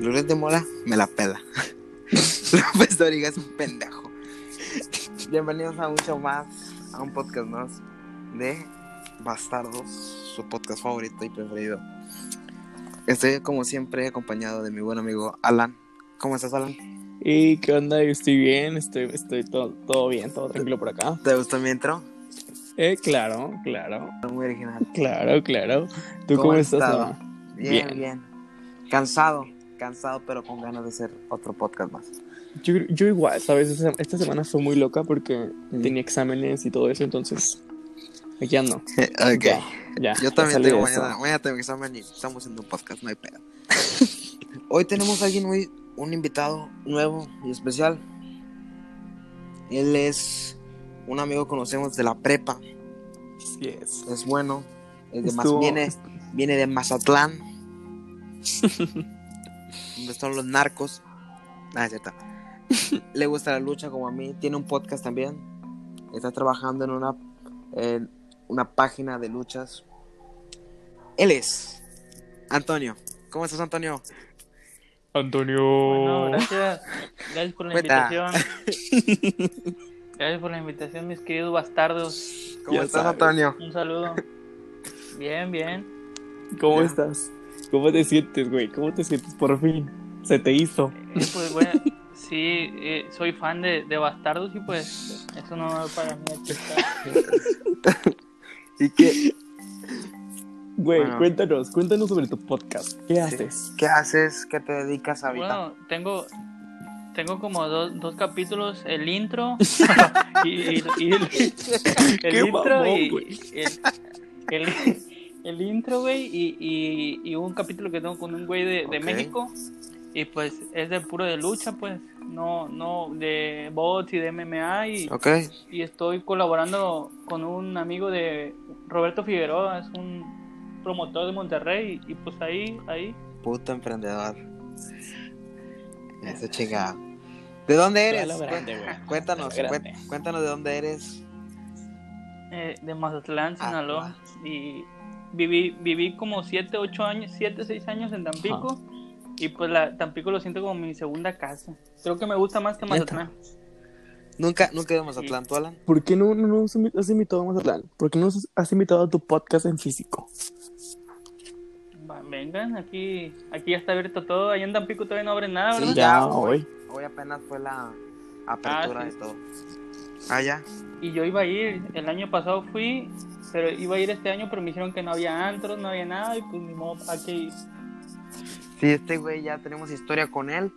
Loret de Mola me la pela. López Doriga es un pendejo. Bienvenidos a show más, a un podcast más de Bastardos, su podcast favorito y preferido. Estoy como siempre acompañado de mi buen amigo Alan. ¿Cómo estás, Alan? ¿Y qué onda? Yo estoy bien, estoy, estoy todo, todo bien, todo tranquilo por acá. ¿Te gustó mi intro? Eh, claro, claro. Muy original. Claro, claro. ¿Tú cómo, estás? estado? Bien, bien, bien. Cansado, cansado, pero con ganas de hacer otro podcast más. Yo, yo igual, ¿sabes? Esta semana fue muy loca porque mm. tenía exámenes y todo eso, entonces aquí ando. ok. Ya, ya, yo también tengo mañana, mañana tengo examen y estamos haciendo un podcast, no hay pedo. Hoy tenemos a alguien muy, un invitado nuevo y especial. Él es un amigo que conocemos de la prepa. Yes. Es bueno. Es de más, viene, viene de Mazatlán. donde están los narcos. Ah, es cierto. Le gusta la lucha como a mí. Tiene un podcast también. Está trabajando en una, en una página de luchas. Él es Antonio. ¿Cómo estás, Antonio? Antonio. Bueno, gracias. Gracias por la invitación. Gracias por la invitación, mis queridos bastardos. ¿Cómo estás, Antonio? Un saludo. Bien, bien. ¿Cómo estás? ¿Cómo te sientes, güey? ¿Cómo te sientes? Por fin. Se te hizo. Eh, pues, bueno, sí, eh, soy fan de, de, Bastardos y pues eso no para mí. ¿Y qué? Güey, bueno. cuéntanos, cuéntanos sobre tu podcast. ¿Qué haces? ¿Qué haces? ¿Qué te dedicas a? Bueno, tengo, tengo como dos, dos capítulos, el intro y, y, y, el, el intro mamón, y el, el, el, intro, güey, y, y, y, un capítulo que tengo con un güey de, de okay. México y pues es de puro de lucha, pues, no, no, de bots y de MMA y, okay. y estoy colaborando con un amigo de Roberto Figueroa, es un promotor de Monterrey y, y pues ahí, ahí. Puto emprendedor. Eso chingado. ¿De dónde eres? Grande, cuéntanos, cuéntanos de dónde eres. Eh, de Mazatlán, Sinaloa. Ah, y viví, viví como 7, 8 años, 7, 6 años en Tampico. Ah. Y pues la, Tampico lo siento como mi segunda casa. Creo que me gusta más que Mazatlán. Nunca, nunca he ido a Mazatlán, ¿tú, Alan? ¿Por qué no, no, no has invitado a Mazatlán? ¿Por qué no has invitado a tu podcast en físico? vengan, aquí, aquí ya está abierto todo. Ahí en Tampico todavía no abre nada, ¿verdad? Sí, ya, hoy. Hoy apenas fue la apertura ah, sí. de todo. Ah, ya. Y yo iba a ir, el año pasado fui, pero iba a ir este año, pero me dijeron que no había antros, no había nada, y pues ni modo, aquí. Sí, este güey ya tenemos historia con él.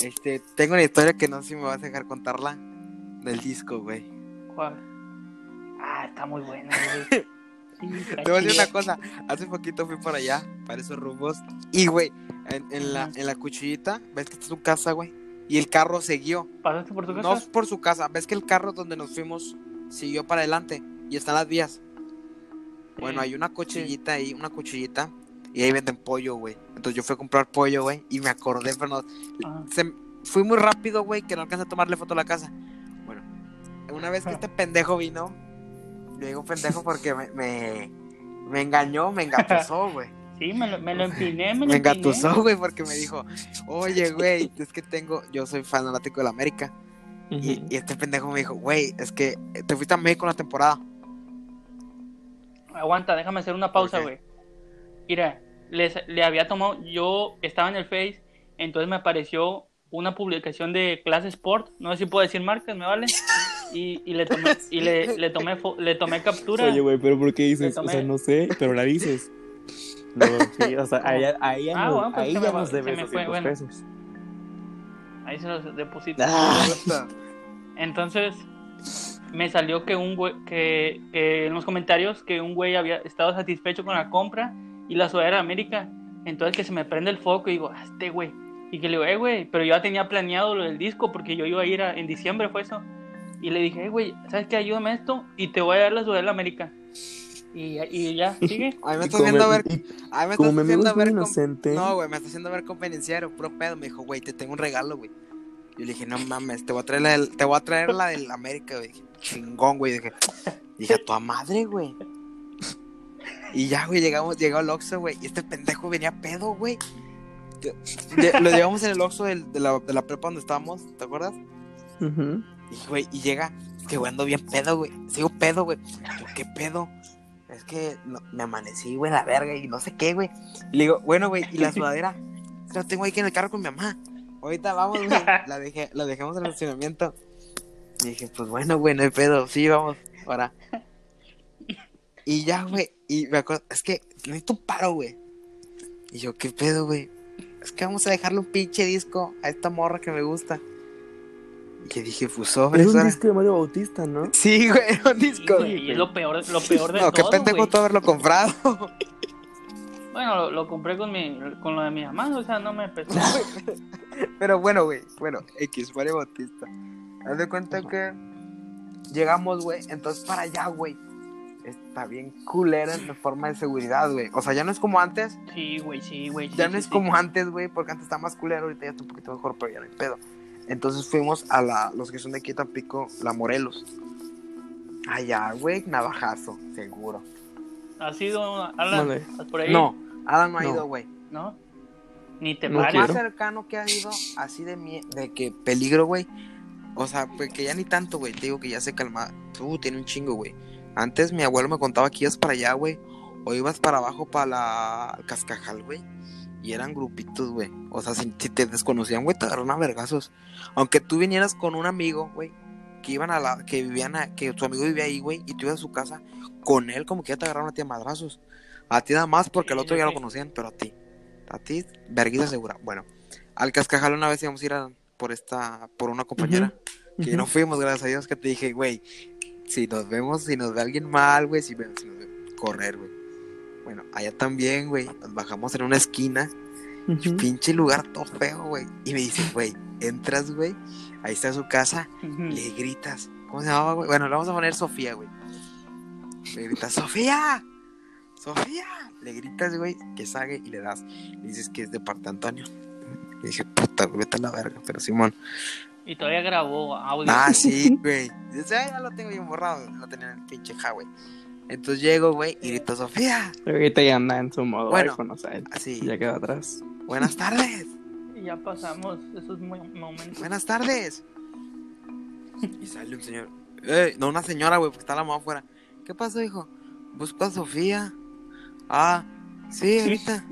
Este, tengo una historia que no sé si me vas a dejar contarla del disco, güey. ¿Cuál? Ah, está muy buena, güey. Te voy a decir una cosa, hace poquito fui por allá, para esos rumbos, y güey, en, en, la, en la cuchillita, ves que está su casa, güey, y el carro siguió. ¿Pasaste por tu casa? No por su casa, ves que el carro donde nos fuimos siguió para adelante, y están las vías. Bueno, hay una cuchillita sí. ahí, una cuchillita, y ahí venden pollo, güey. Entonces yo fui a comprar pollo, güey, y me acordé, pero no, ah. se, fui muy rápido, güey, que no alcancé a tomarle foto a la casa. Bueno, una vez que este pendejo vino, le digo pendejo porque me, me, me engañó, me engatusó, güey. Sí, me lo, me lo empiné, me lo Me engatusó, güey, porque me dijo, oye, güey, es que tengo, yo soy fanático de la América. Uh -huh. y, y, este pendejo me dijo, güey, es que te fuiste a México una temporada. Aguanta, déjame hacer una pausa, güey. Mira, les, le había tomado, yo estaba en el Face, entonces me apareció una publicación de clase Sport, no sé si puedo decir marcas, ¿me vale? Y, y le tomé, y le, le tomé, le tomé captura. Oye, güey, pero ¿por qué dices? Tomé... O sea, no sé, pero la dices. No, sí, o sea, ahí, ahí ya, ah, no, bueno, pues ahí ya me, nos debes me fue, bueno. pesos. Ahí se los deposito. Ah. Entonces, me salió que un güey, que, que, en los comentarios que un güey había estado satisfecho con la compra y la sudadera de América. Entonces que se me prende el foco y digo, ah, este güey. Y que le digo, eh, güey, pero yo ya tenía planeado lo del disco porque yo iba a ir a, en diciembre, fue eso. Y le dije, hey, güey, ¿sabes qué? Ayúdame a esto y te voy a dar la sudadera América. Y, y ya, sigue. Ay, me estás haciendo ver. Ay, me estás haciendo ver. Inocente. No, güey, me estás haciendo ver convenenciero, puro pedo. Me dijo, güey, te tengo un regalo, güey. Yo le dije, no mames, te voy a traer la del, te voy a traer la del América, güey. Dije, chingón, güey. Dije, dije, a tu madre, güey. Y ya, güey, llegamos, llegó el Oxxo, güey. Y este pendejo venía pedo, güey. lo llevamos en el Oxxo de, la, de la prepa donde estábamos, ¿te acuerdas? Y, güey, y llega, que güey, ando bien pedo, güey. Sigo pedo, güey. ¿qué pedo? Es que me amanecí, güey, la verga y no sé qué, güey. Y le digo, bueno, güey, ¿y la sudadera? La tengo aquí en el carro con mi mamá. Ahorita vamos, güey. La, dejé, la dejamos en el estacionamiento. Y dije, pues bueno, güey, no hay pedo. Sí, vamos, ahora. Y ya, güey. Y me acuerdo, es que necesito un paro, güey. Y yo, ¿qué pedo, güey? Es que vamos a dejarle un pinche disco a esta morra que me gusta. Y que dije, pues sobre. Es un disco de Mario Bautista, ¿no? Sí, güey, un disco. y es lo peor, lo peor de no, todo. No, qué pendejo tú haberlo comprado. Bueno, lo, compré con mi con lo de mi mamá, o sea, no me pesó. Pero bueno, güey, bueno, X, Mario Bautista. Haz de cuenta que llegamos, güey, entonces para allá, güey. Está bien culera en forma de seguridad, güey. O sea, ya no es como antes. Sí, güey, sí, güey. ya no es como antes, güey, porque antes está más culero, ahorita ya está un poquito mejor, pero ya no hay pedo. Entonces fuimos a la, los que son de aquí Tampico, la Morelos. Allá, güey, navajazo, seguro. ¿Ha sido Alan? por ahí? No, Alan no ha ido, güey. ¿No? Ni te Lo más cercano que ha ido, así de, de que peligro, güey. O sea, pues que ya ni tanto, güey. Te digo que ya se calma. Uh, tiene un chingo, güey. Antes mi abuelo me contaba que ibas para allá, güey. O ibas para abajo para la Cascajal, güey. Y eran grupitos, güey. O sea, si, te desconocían, güey, te agarraron a vergazos. Aunque tú vinieras con un amigo, güey, que iban a la, que vivían, a, que tu amigo vivía ahí, güey, y tú ibas a su casa, con él como que ya te agarraron a ti a madrazos. A ti nada más porque al otro ya lo conocían, pero a ti. A ti, verguisa segura. Bueno, al Cascajal una vez íbamos a ir a, por esta, por una compañera, que no fuimos, gracias a Dios, que te dije, güey, si nos vemos, si nos ve alguien mal, güey, si, si nos ve, correr, güey. Bueno, allá también, güey. Nos bajamos en una esquina. Pinche lugar todo feo, güey. Y me dice, güey, entras, güey. Ahí está su casa. Le gritas. ¿Cómo se llamaba, güey? Bueno, le vamos a poner Sofía, güey. Le gritas, ¡Sofía! ¡Sofía! Le gritas, güey, que salga y le das. Le dices que es de parte Antonio. Y dije, puta, güey, vete a la verga. Pero Simón. Y todavía grabó audio. Ah, sí, güey. ya lo tengo bien borrado. Lo tenía en el pinche ja, güey. Entonces llego, güey, y grito Sofía. Pero ahorita ya anda en su modo bueno, iPhone, o sea, así. ya queda atrás. Buenas tardes. Y ya pasamos esos momentos. Buenas tardes. Y sale un señor. Eh, no, una señora, güey, porque está la mamá afuera. ¿Qué pasó, hijo? Busco a Sofía. Ah, sí, ahorita.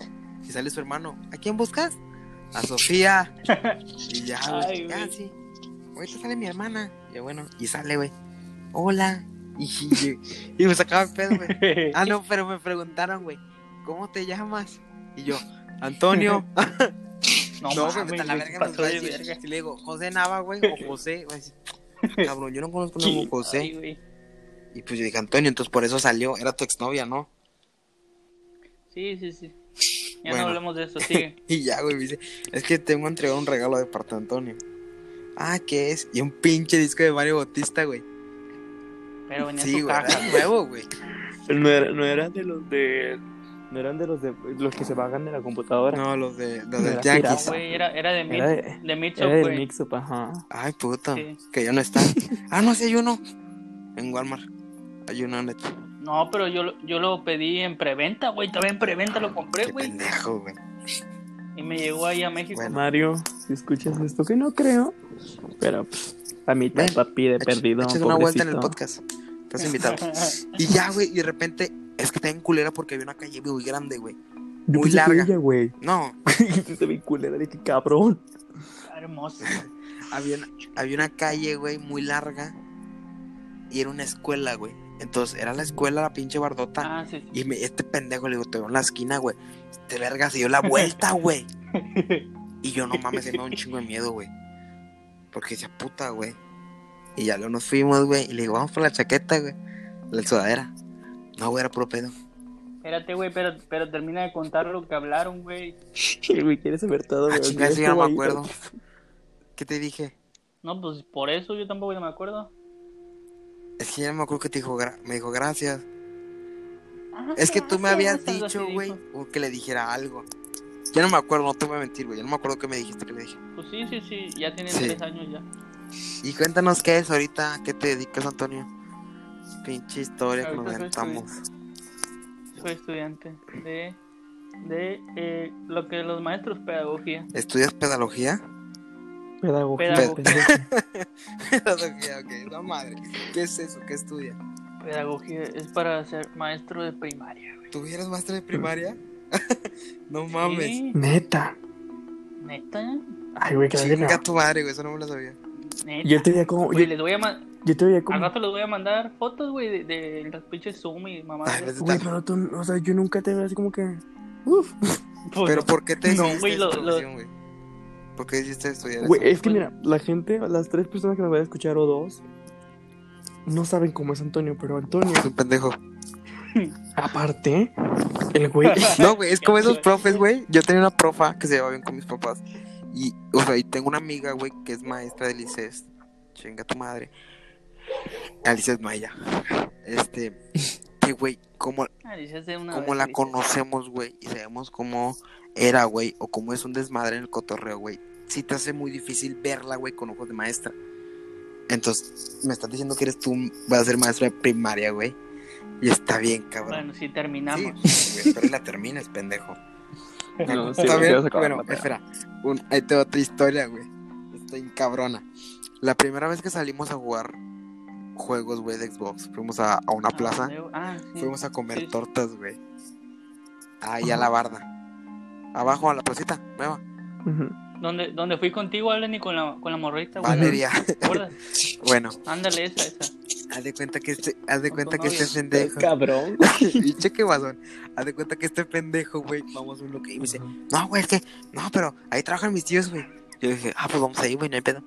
Y sale su hermano. ¿A quién buscas? A Sofía. y ya, güey. Ya, sí. Ahorita sale mi hermana. Y bueno, y sale, güey. Hola. Y, me sacaba el pedo, güey. Ah, no, pero me preguntaron, güey, ¿cómo te llamas? Y yo, Antonio. no, no me la verga nos va a decir. Si le digo, José Nava, güey, o José, güey. Cabrón, yo no conozco a ningún José. y pues yo dije, Antonio, entonces por eso salió. Era tu exnovia, ¿no? Sí, sí, sí. Ya no hablamos de eso, sigue. y ya, güey, me dice, es que tengo entregado un regalo de parte de Antonio. Ah, ¿qué es? Y un pinche disco de Mario Bautista, güey. Pero venía sí, su güey, caja. nuevo, güey. no, era, no eran de los de. No eran de los de los que se pagan de la computadora. No, los de los de Yankees. Güey, era, era de, era de, de Mixup, Era de Mixup, ajá. Ay, puta. Que ya no está. ah, no, sí hay uno. En Walmart. Hay uno neto. No, pero yo, yo lo pedí en preventa, güey. Estaba en preventa, lo compré, güey. pendejo, güey. Y me llegó ahí a México. Mario, si escuchas esto, que no creo. Pero, pues, a mi papi de perdido. Eches una vuelta en el podcast. Estás invitado. y ya, güey, y de repente, es que está en culera porque había una calle muy grande, güey. Muy larga. güey. No. Está bien culera, de qué cabrón. Hermoso. había, una, había una calle, güey, muy larga. Y era una escuela, güey. Entonces, era la escuela, la pinche bardota. Ah, sí, Y me, este pendejo le digo, te veo en la esquina, güey. Este verga se dio la vuelta, güey. y yo no mames, se me da un chingo de miedo, güey. Porque decía, puta, güey. Y ya luego nos fuimos, güey. Y le digo, vamos por la chaqueta, güey. La sudadera. No, güey, era puro pedo. Espérate, güey, pero, pero termina de contar lo que hablaron, güey. güey, quieres saber todo, güey. Ah, chingada, yo no me acuerdo. ¿Qué te dije? No, pues por eso yo tampoco me acuerdo. Es que ya me acuerdo que te dijo, me dijo gracias. Es que tú me habías dicho, güey, que le dijera algo. Ya no me acuerdo, no te voy a mentir, güey. Ya no me acuerdo qué me dijiste que le dije. Pues sí, sí, sí. Ya tiene tres años ya. Y cuéntanos qué es ahorita, qué te dedicas, Antonio. Pinche historia que nos inventamos. Soy estudiante de de eh, lo que los maestros pedagogía. ¿Estudias pedagogía? Pedagogía. Pedagogía, ok. No madre. ¿Qué es eso? ¿Qué estudia? Pedagogía es para ser maestro de primaria. ¿Tú eres maestro de primaria? no mames. Neta. Neta. Ay, güey, que Chinga tu madre, güey. Eso no me lo sabía. Neta. Yo te veía como. Güey, les voy a mandar. Yo te veía como. Al rato les voy a mandar fotos, güey, de, de las pinches Zoom y mamá. Güey, pero tú, o sea, yo nunca te veo así como que. Uf. Pues, pero ¿por qué te no, güey, lo, lo... güey? ¿Por qué hiciste estudiar Güey, es que mira, la gente, las tres personas que me van a escuchar o dos, no saben cómo es Antonio, pero Antonio. Es un pendejo. Aparte, el güey. No, güey, es como esos profes, güey. Yo tenía una profa que se llevaba bien con mis papás. Y, o sea, y tengo una amiga, güey, que es maestra de lices. Chinga tu madre. Alicia es Maya. Este, que güey, como, como la conocemos, güey, y sabemos cómo era, güey, o cómo es un desmadre en el cotorreo, güey. Sí te hace muy difícil verla, güey, con ojos de maestra. Entonces, me estás diciendo que eres tú, vas a ser maestra de primaria, güey. Y está bien, cabrón. Bueno, si terminamos. Sí, espero la termines, pendejo. No, está bien. Bueno, espera. Un, ahí tengo otra historia, güey. Estoy cabrona. La primera vez que salimos a jugar juegos, güey, de Xbox, fuimos a, a una ah, plaza. Ah, fuimos a comer tortas, güey. Ahí a la barda. Abajo a la placita, nueva. ¿Dónde, ¿Dónde fui contigo, Alan, y con la, con la morrita? Valeria. bueno. Ándale, esa, esa. Haz de cuenta que este, haz de cuenta que este pendejo. Cabrón. Pinche que guasón. Haz de cuenta que este pendejo, güey, vamos a un bloque. Y me dice, no, güey, es que, no, pero ahí trabajan mis tíos, güey. Yo dije, ah, pues vamos ahí, güey, no hay pedo.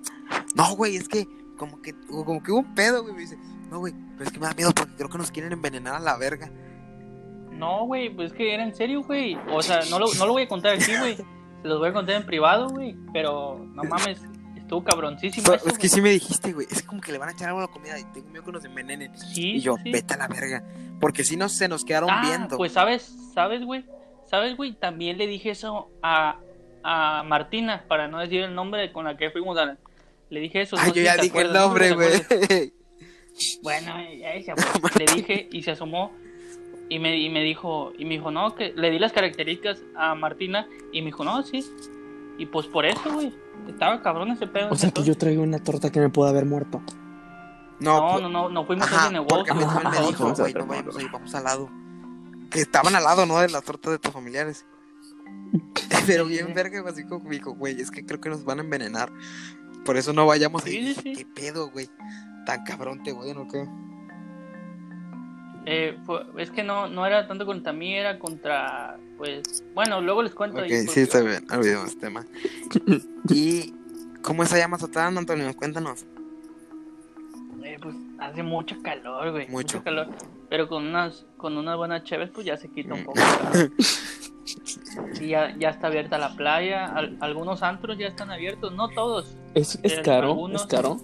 No, güey, es que, como que, como que hubo un pedo, güey. Me dice, no, güey, pero es que me da miedo porque creo que nos quieren envenenar a la verga. No, güey, pues es que era en serio, güey. O sea, no lo, no lo voy a contar aquí, güey. Se los voy a contar en privado, güey. Pero, no mames, estuvo cabroncísimo. es que sí me dijiste, güey. Es como que le van a echar algo a la comida y tengo miedo que nos envenenen. Sí. Y yo, vete a la verga. Porque si no se nos quedaron ah, viendo. Pues sabes, sabes, güey. Sabes, güey, también le dije eso a, a Martina, para no decir el nombre con la que fuimos a. Le dije eso. Ay, yo ya dije el nombre, güey. bueno, ya le dije y se asomó y me, y me dijo, y me dijo, no, que le di las características a Martina y me dijo, no, sí. Y pues por eso, güey. Estaba cabrón ese pedo. O sea que yo traigo una torta que me pudo haber muerto. No, no, pues, no, no, no fuimos a ese negocio. Porque a mí también me dijo, güey, no vamos ahí, vamos al lado. Que estaban al lado, ¿no? De las tortas de tus familiares. Pero bien verga, así como me dijo, güey, es que creo que nos van a envenenar. Por eso no vayamos ahí. ¿Qué pedo, güey? Tan cabrón te voy, ¿no qué? Eh, es que no, no era tanto contra mí, era contra, pues, bueno, luego les cuento. ahí sí, está bien, olvidemos este tema. ¿Y cómo está allá Mazatlán, Antonio? Cuéntanos. Eh, pues hace mucho calor, güey. Mucho. calor. Pero con unas, con unas buenas cheves, pues ya se quita un mm. poco. y ya, ya está abierta la playa. algunos antros ya están abiertos, no todos. Es, es caro, es caro.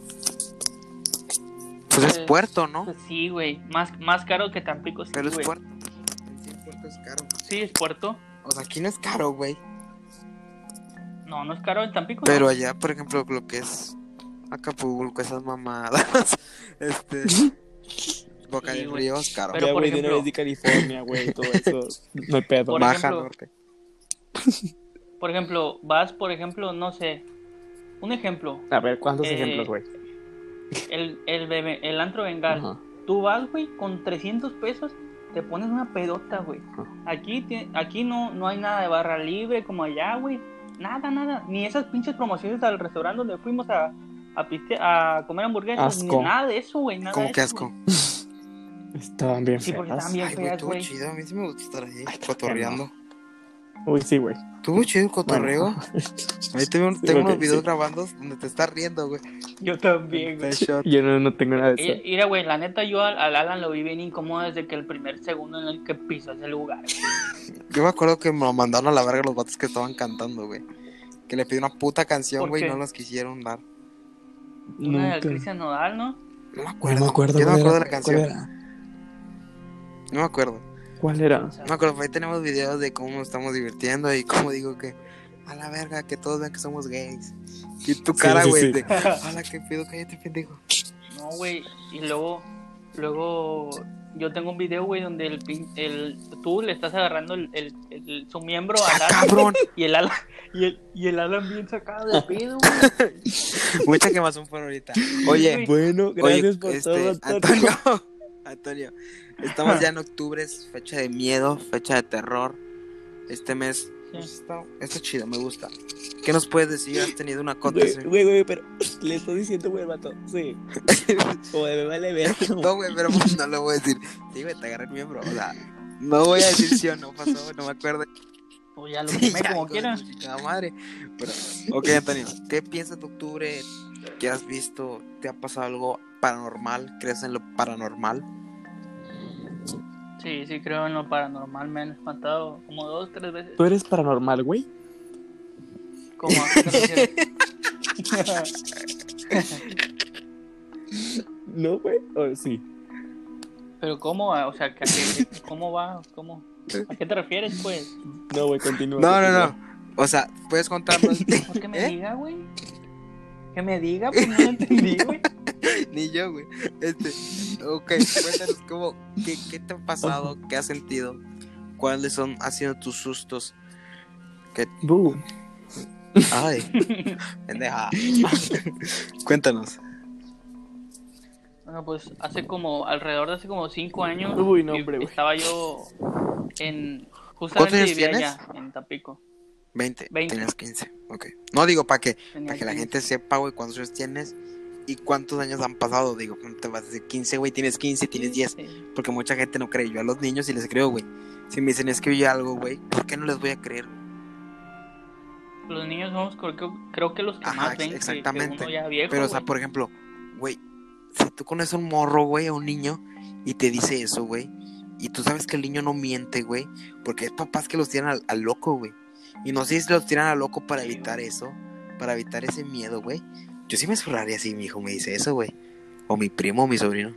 Pues es puerto, ¿no? Pues sí, güey. Más, más caro que Tampico. Sí, Pero es puerto. Sí, puerto es caro. Sí, es puerto. O sea, aquí no es caro, güey. No, no es caro en Tampico. Pero allá, por ejemplo, lo que es Acapulco, esas mamadas. este. Boca de Río es caro. Pero, por ejemplo... de California, güey, todo eso. No hay pedo. Por Baja norte. Por ejemplo, vas, por ejemplo, no sé. Un ejemplo. A ver, ¿cuántos eh, ejemplos, güey? El, el, bebé, el antro bengal. Tú vas, güey, con 300 pesos, te pones una pedota, güey. Aquí, aquí no, no hay nada de barra libre como allá, güey. Nada, nada. Ni esas pinches promociones al restaurante donde fuimos a, a, a comer hamburguesas. Ni nada de eso, güey. Nada ¿Cómo que asco? Estaban bien Sí, porque estaban bien feas, güey. chido. A mí sí me gusta estar ahí, cotorreando. Uy, sí, güey. Tuvo chido el cotorreo. Ahí tengo, tengo unos videos grabando donde te estás riendo, güey. Yo también, güey. Yo no, no, tengo nada de eso. Mira, güey, la neta, yo al, Alan lo vi bien incómodo desde que el primer segundo en el que pisó ese lugar. Yo me acuerdo que me lo mandaron a la verga los vatos que estaban cantando, güey. Que le pidió una puta canción, güey, y no los quisieron dar. Una de Cristian Nodal, ¿no? No me acuerdo. No me acuerdo. Yo no me acuerdo de la canción. No me acuerdo. ¿Cuál era? No acuerdo, ahí tenemos videos de cómo nos estamos divirtiendo y cómo digo que a la verga, que todos vean que somos gays. Y tu cara, güey, de, a la que pido, cállate, pendejo. No, güey, y luego, luego yo tengo un video, güey, donde el, el, tú le estás agarrando el, el, su miembro al Alan. Y el Alan, y el, y el Alan bien sacado de pedo, güey. Mucha quemazón por ahorita. Oye, bueno, gracias por este, todo, Antonio. Antonio, estamos ya en octubre, es fecha de miedo, fecha de terror. Este mes pues, está, chido, me gusta. ¿Qué nos puedes decir? ¿Has tenido una cota? Güey, güey, pero le estoy diciendo, güey, vato. Sí. Como me vale ver. No, güey, pero pues, no lo voy a decir. Sí, güey, te agarré el miembro. O sea, no voy a decir sí o no pasó, no me acuerdo. O ya lo quemé como quieras. madre. Pero, ok, Antonio, ¿qué piensas de octubre? ¿Qué has visto? ¿Te ha pasado algo paranormal? ¿Crees en lo paranormal? Sí, sí creo en lo paranormal. Me han espantado como dos, tres veces. ¿Tú eres paranormal, güey? ¿Cómo? no, güey. ¿O sí? Pero ¿cómo? O sea, ¿cómo va? ¿Cómo? ¿A qué te refieres, pues? No, güey, continúa. No, no, no. O sea, ¿puedes contarnos? ¿Por qué me ¿Eh? diga, güey? Que me diga, pues no lo entendí, güey. Ni yo, güey. Este, ok, cuéntanos cómo, qué, qué te ha pasado, qué has sentido, cuáles son, han sido tus sustos. ¿Qué... Ay, pendeja. Cuéntanos. Bueno, pues hace como, alrededor de hace como cinco años, Uy, no, hombre, estaba yo en, justamente vivía allá, en Tapico. 20, 20. Tenías 15, ok. No digo para que, para que la gente sepa, güey, cuántos años tienes y cuántos años han pasado. Digo, te vas a decir 15, güey, tienes 15, tienes 10. Porque mucha gente no cree. Yo a los niños y les creo, güey. Si me dicen es que oye algo, güey, ¿por qué no les voy a creer? Los niños somos, creo, creo que los que más ven exactamente. Que, ya viejo, Pero, o sea, por ejemplo, güey, si tú conoces a un morro, güey, a un niño, y te dice eso, güey, y tú sabes que el niño no miente, güey, porque es papás que los tiran al, loco, güey. Y no sé si los tiran al loco para evitar eso, para evitar ese miedo, güey. Yo sí me zurraría si mi hijo me dice eso, güey. O mi primo o mi sobrino.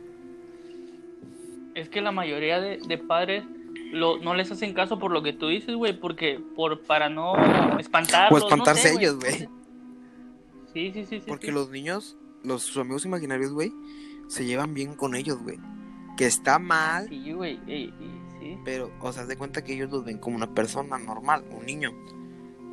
Es que la mayoría de, de padres lo, no les hacen caso por lo que tú dices, güey, porque por para no espantarlos. O espantarse ellos, güey. Sí, sí, sí, Porque los niños, los sus amigos imaginarios, güey, se llevan bien con ellos, güey. Que está mal. Sí, güey, sí. Pero, o sea, de cuenta que ellos los ven como una persona normal, un niño.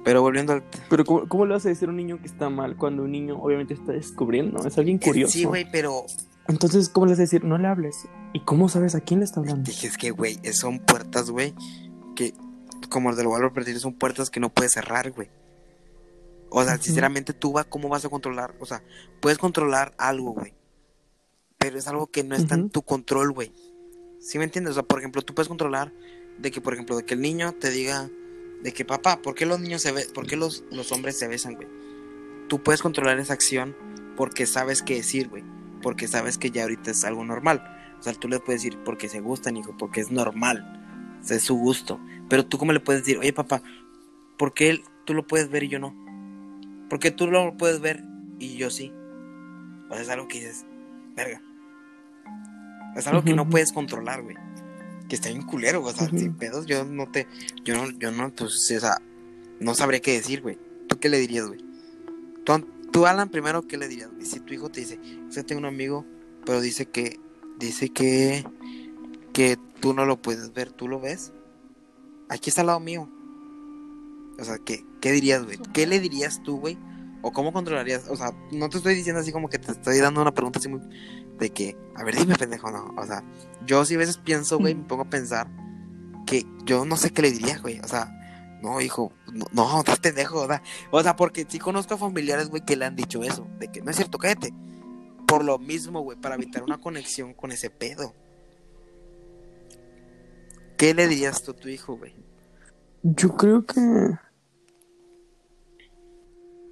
Pero volviendo al... Pero ¿cómo, ¿cómo le vas a decir a un niño que está mal cuando un niño obviamente está descubriendo? Es alguien curioso. Sí, güey, pero entonces, ¿cómo le vas a decir? No le hables. ¿Y cómo sabes a quién le está hablando? Dije, es que, güey, son puertas, güey, que, como el de lo valor perdido, son puertas que no puedes cerrar, güey. O sea, sinceramente, tú vas, ¿cómo vas a controlar? O sea, puedes controlar algo, güey. Pero es algo que no está en tu control, güey. ¿Sí me entiendes? O sea, por ejemplo, tú puedes controlar de que, por ejemplo, de que el niño te diga de que, papá, ¿por qué los niños se besan? ¿Por qué los, los hombres se besan, güey? Tú puedes controlar esa acción porque sabes qué decir, güey porque sabes que ya ahorita es algo normal. O sea, tú le puedes decir porque se gustan, hijo, porque es normal, es su gusto. Pero tú cómo le puedes decir, oye papá, ¿por qué él, tú lo puedes ver y yo no? ¿Por qué tú lo puedes ver y yo sí? O sea, es algo que dices, verga. Es algo que no puedes controlar, güey. Que está bien culero, o sea, sin pedos, yo no te, yo no, yo no, pues, o sea, no sabré qué decir, güey. ¿Tú qué le dirías, güey? Tú, Alan, primero, ¿qué le dirías? Si tu hijo te dice, yo tengo un amigo, pero dice que, dice que, que tú no lo puedes ver, ¿tú lo ves? Aquí está al lado mío. O sea, ¿qué, qué dirías, güey? ¿Qué le dirías tú, güey? ¿O cómo controlarías? O sea, no te estoy diciendo así como que te estoy dando una pregunta así muy... De que, a ver, dime, pendejo, no. O sea, yo sí a veces pienso, güey, me pongo a pensar que yo no sé qué le diría, güey. O sea, no, hijo, no, no estás pendejo, ¿verdad? O sea, porque sí conozco a familiares, güey, que le han dicho eso, de que no es cierto, cállate. Por lo mismo, güey, para evitar una conexión con ese pedo. ¿Qué le dirías tú a tu hijo, güey? Yo creo que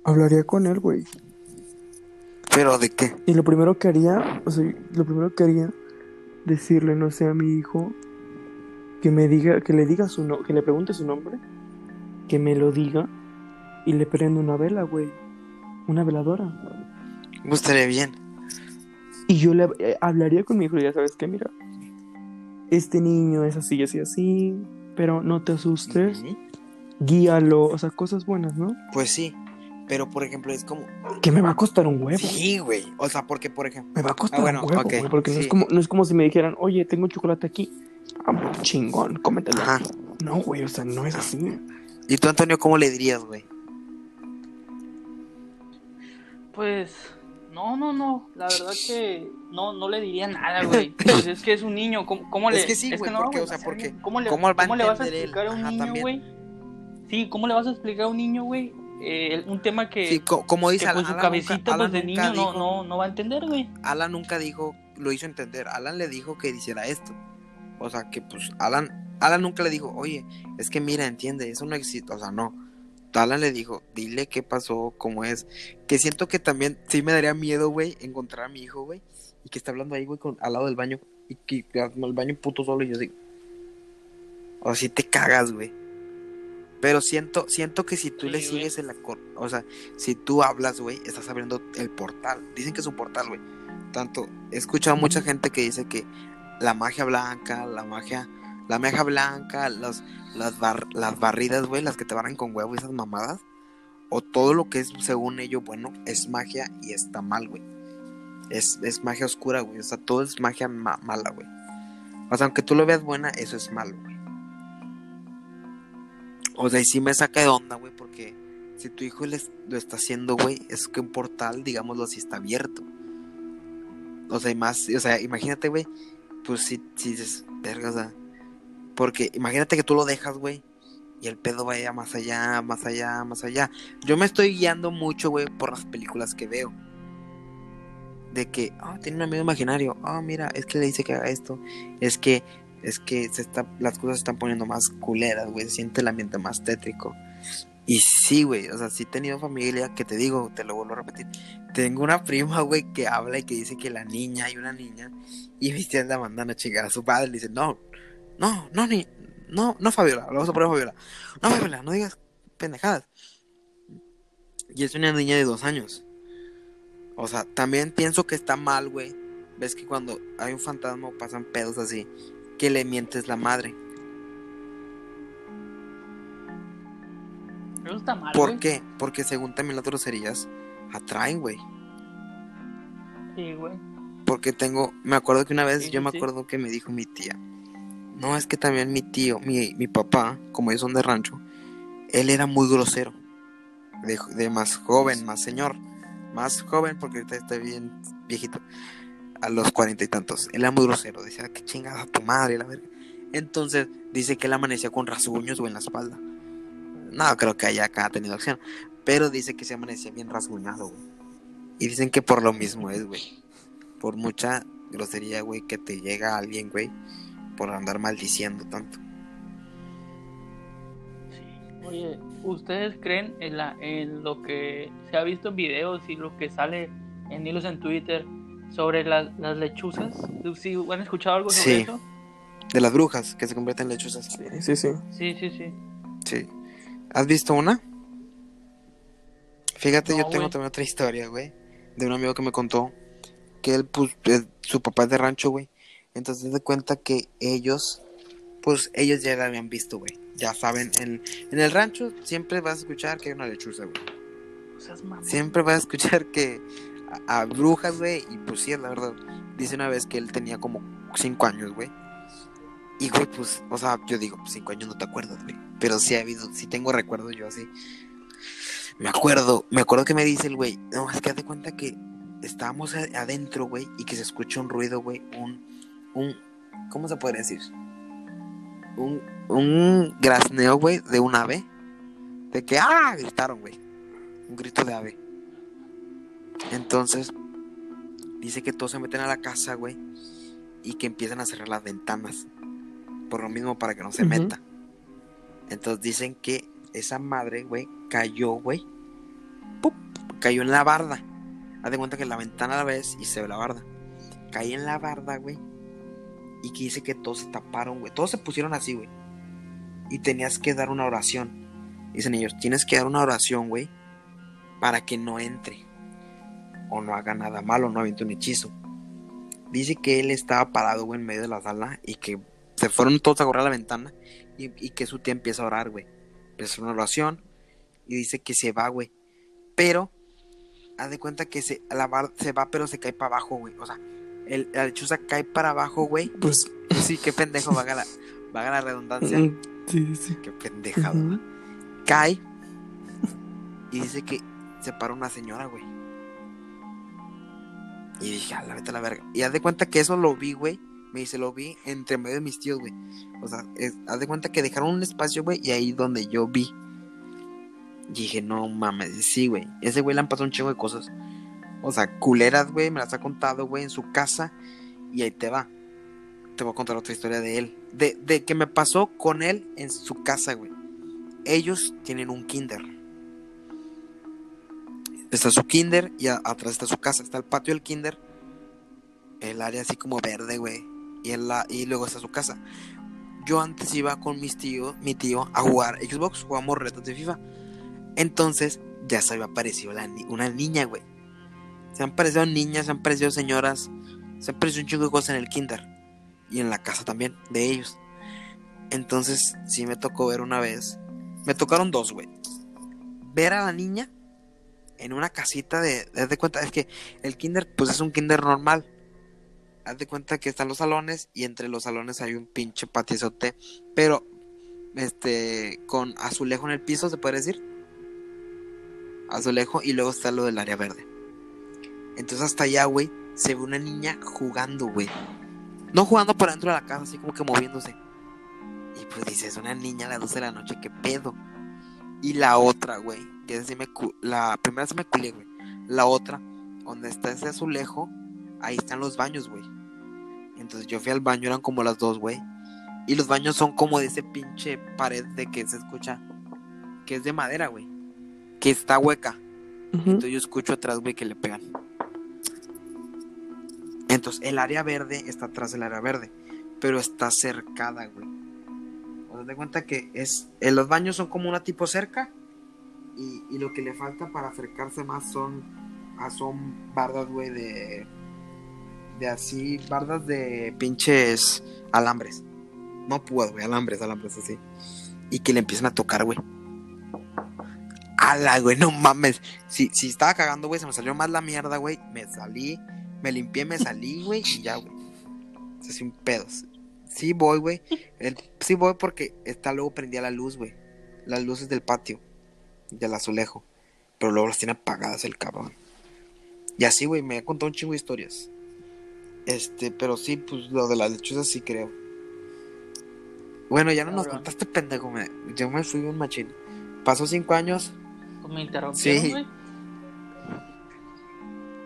hablaría con él, güey. ¿Pero de qué? Y lo primero que haría, o sea, lo primero que haría, decirle, no sé, a mi hijo, que me diga, que le diga su nombre, que le pregunte su nombre que me lo diga y le prendo una vela, güey. Una veladora. Me gustaría bien. Y yo le eh, hablaría con mi hijo, ya sabes que, mira, este niño es así, así, así, pero no te asustes. Guíalo, o sea, cosas buenas, ¿no? Pues sí, Pero, por ejemplo, es como. Que me va a costar un huevo. Sí, güey. O sea, porque, por ejemplo. Me va a costar Ah, bueno, un huevo, ok, güey. Porque no, es como, no es como si me dijeran, oye, tengo chocolate aquí. Ah, pues, chingón, cómetelo. Ajá. No, güey, o sea, no es así. ¿Y tú, Antonio, cómo le dirías, güey? Pues, no, no, no. La verdad que no, no le diría nada, güey. Pues es que es un niño. ¿Cómo, cómo Es le que sí, güey, no, porque, o sea, porque. ¿Cómo le, ¿cómo va a cómo le vas a él? explicar a un Ajá, niño, güey? Sí, ¿cómo le vas a explicar a un niño, güey? Eh, un tema que, Sí, co- como que dice pues su Alan, cabecita nunca, pues, de niño no, dijo- no, no va a entender, güey. Alan nunca dijo, lo hizo entender. Alan le dijo que hiciera esto. O sea, que pues Alan, Alan nunca le dijo, oye, es que mira, entiende, eso no existe. O sea, no. Alan le dijo, dile qué pasó, cómo es. Que siento que también sí me daría miedo, güey, encontrar a mi hijo, güey. Y que está hablando ahí, güey, con- al lado del baño. Y que el baño puto solo y yo digo. O si te cagas, güey. Pero siento, siento que si tú Sí, le güey. sigues el acor- o sea, si tú hablas, güey, estás abriendo el portal. Dicen que es un portal, güey. Tanto, he escuchado a mucha gente que dice que la magia blanca, la magia, la magia blanca, los, las, bar- las barridas, güey, las que te barran con huevo y esas mamadas, o todo lo que es, según ellos, bueno, es magia y está mal, güey. Es, es magia oscura, güey. O sea, todo es magia ma- mala, güey. O sea, aunque tú lo veas buena, eso es malo, güey. O sea, y sí me saca de onda, güey, porque si tu hijo lo está haciendo, güey, es que un portal, digámoslo así, está abierto. O sea, más, o sea, imagínate, güey, pues si, si dices, verga, o sea, porque imagínate que tú lo dejas, güey, y el pedo vaya más allá, más allá, más allá. Yo me estoy guiando mucho, güey, por las películas que veo. De que, ah, tiene un amigo imaginario, ah, mira, es que le dice que haga esto, es que, es que se está, las cosas se están poniendo más culeras, güey, se siente el ambiente más tétrico. Y sí, güey, o sea, sí he tenido familia que te digo, te lo vuelvo a repetir. Tengo una prima, güey, que habla y que dice que la niña, hay una niña, y Cristian la mandan a chingar a su padre. Le dice, no, no, no, ni, no, no, Fabiola, lo vamos a poner Fabiola. No, Fabiola, no digas pendejadas. Y es una niña de dos años. O sea, también pienso que está mal, güey. Ves que cuando hay un fantasma pasan pedos así, que le mientes la madre. Eso está mal, ¿Por güey. qué? Porque según también las groserías atraen, güey. Sí, güey. Porque tengo, me acuerdo que una vez, Sí, yo sí, me acuerdo que me dijo mi tía, no, es que también mi tío, mi, mi papá, como ellos son de rancho, él era muy grosero, de, de más joven, más señor, más joven porque ahorita está bien viejito, a los cuarenta y tantos, él era muy grosero, decía, que chingada tu madre, la verga. Entonces, dice que él amanecía con rasguños, en la espalda. No creo que haya acá tenido acción, pero dice que se amanecía bien rasguñado. Y dicen que por lo mismo es, güey por mucha grosería, güey, que te llega a alguien, güey, por andar maldiciendo tanto. Oye, ¿ustedes creen en, la, en lo que se ha visto en videos y lo que sale en hilos en Twitter sobre las, las lechuzas? ¿Sí, ¿Han escuchado algo sobre Sí. eso? De las brujas que se convierten en lechuzas. Sí, sí, sí. Sí, sí, sí. Sí. ¿Has visto una? Fíjate, No, yo tengo también otra historia, güey, de un amigo que me contó que él, pues, es- su papá es de rancho, güey. Entonces se da cuenta que ellos, pues, ellos ya la habían visto, güey. Ya saben, en, en el rancho siempre vas a escuchar que hay una lechuza, güey. Siempre vas a escuchar que a, brujas, güey, y pues sí, es la verdad. Dice una vez que él tenía como cinco años, güey. Y, güey, pues, o sea, yo digo, pues, cinco años no te acuerdas, güey. Pero sí ha habido, sí tengo recuerdos yo así. Me acuerdo, me acuerdo que me dice el güey, no, es que haz de cuenta que estábamos adentro, güey, y que se escucha un ruido, güey, un, un, ¿cómo se puede decir? Un, un grazneo, güey, de un ave. De que, ¡ah! Gritaron, güey. Un grito de ave. Entonces, dice que todos se meten a la casa, güey, y que empiezan a cerrar las ventanas. Por lo mismo, para que no se meta. Entonces dicen que esa madre, güey, cayó, güey. Cayó en la barda. Haz de cuenta que la ventana la ves y se ve la barda. Caí en la barda, güey. Y que dice que todos se taparon, güey. Todos se pusieron así, güey. Y tenías que dar una oración. Dicen ellos, tienes que dar una oración, güey. Para que no entre. O no haga nada malo, no aviente un hechizo. Dice que él estaba parado, güey, en medio de la sala. Y que se fueron todos a correr a la ventana. Y, y que su tía empieza a orar, güey. Empieza una oración. Y dice que se va, güey. Pero, haz de cuenta que se, la bar- se va, pero se cae para abajo, güey. O sea, el, la lechuza cae para abajo, güey. Pues. Sí, qué pendejo, vaga la, vaga la redundancia. Sí, sí. Qué pendejada. Ujú. Cae y dice que se para una señora, güey. Y dije, a la vete a la verga. Y haz de cuenta que eso lo vi, güey. Me dice, lo vi entre medio de mis tíos, güey. O sea, haz de cuenta que dejaron un espacio, güey, y ahí donde yo vi. Y dije, no mames, sí, güey. Ese güey le han pasado un chingo de cosas. O sea, culeras, güey, me las ha contado, güey, en su casa. Y ahí te va. Te voy a contar otra historia de él. De, de que me pasó con él en su casa, güey. Ellos tienen un kinder. Está su kinder y atrás está su casa. Está el patio del kinder. El área así como verde, güey. Y, y luego está su casa. Yo antes iba con mis tíos, mi tío, a jugar Xbox, jugamos retos de FIFA. Entonces, ya se había aparecido la una niña, güey. Se han parecido niñas, se han parecido señoras, se han parecido un chingo de cosas en el kinder. Y en la casa también, de ellos. Entonces, sí me tocó ver una vez. Me tocaron dos, güey. Ver a la niña en una casita de. Haz de cuenta, es que el kinder, pues es un kinder normal. Haz de cuenta que están los salones y entre los salones hay un pinche patiozote. Pero, este, con azulejo en el piso, ¿se puede decir? Azulejo y luego está lo del área verde. Entonces, hasta allá, güey, se ve una niña jugando, güey. No jugando por dentro de la casa, así como que moviéndose. Y pues dices, una niña a las 12 de la noche, qué pedo. Y la otra, güey, que sí me la primera se me culé, güey. La otra, donde está ese azulejo, ahí están los baños, güey. Entonces yo fui al baño, eran como las dos, güey. Y los baños son como de ese pinche pared de que se escucha, que es de madera, güey. Que está hueca. Entonces yo escucho atrás, güey, que le pegan. Entonces el área verde está atrás del área verde, pero está cercada, güey. O sea, te cuenta que es. eh, los baños son como una tipo cerca. Y, y lo que le falta para acercarse más son. ah, son bardas, güey, de. De así. Bardas de pinches alambres. No puedo, güey, alambres, alambres así. Y que le empiezan a tocar, güey. Ala, güey, no mames. Si, si estaba cagando, güey, se me salió más la mierda, güey. Me salí, me limpié, me salí, güey, y ya, güey. Se sin pedos. Sí voy, güey. Sí voy porque está luego prendía la luz, güey. Las luces del patio. Del azulejo. Pero luego las tiene apagadas el cabrón. Y así, güey, me ha contado un chingo de historias. Este, pero sí, pues lo de las lechuzas sí creo. Bueno, ya no nos contaste, pendejo. me- yo me fui un machín. Pasó cinco años. Me interrumpieron, Sí. güey.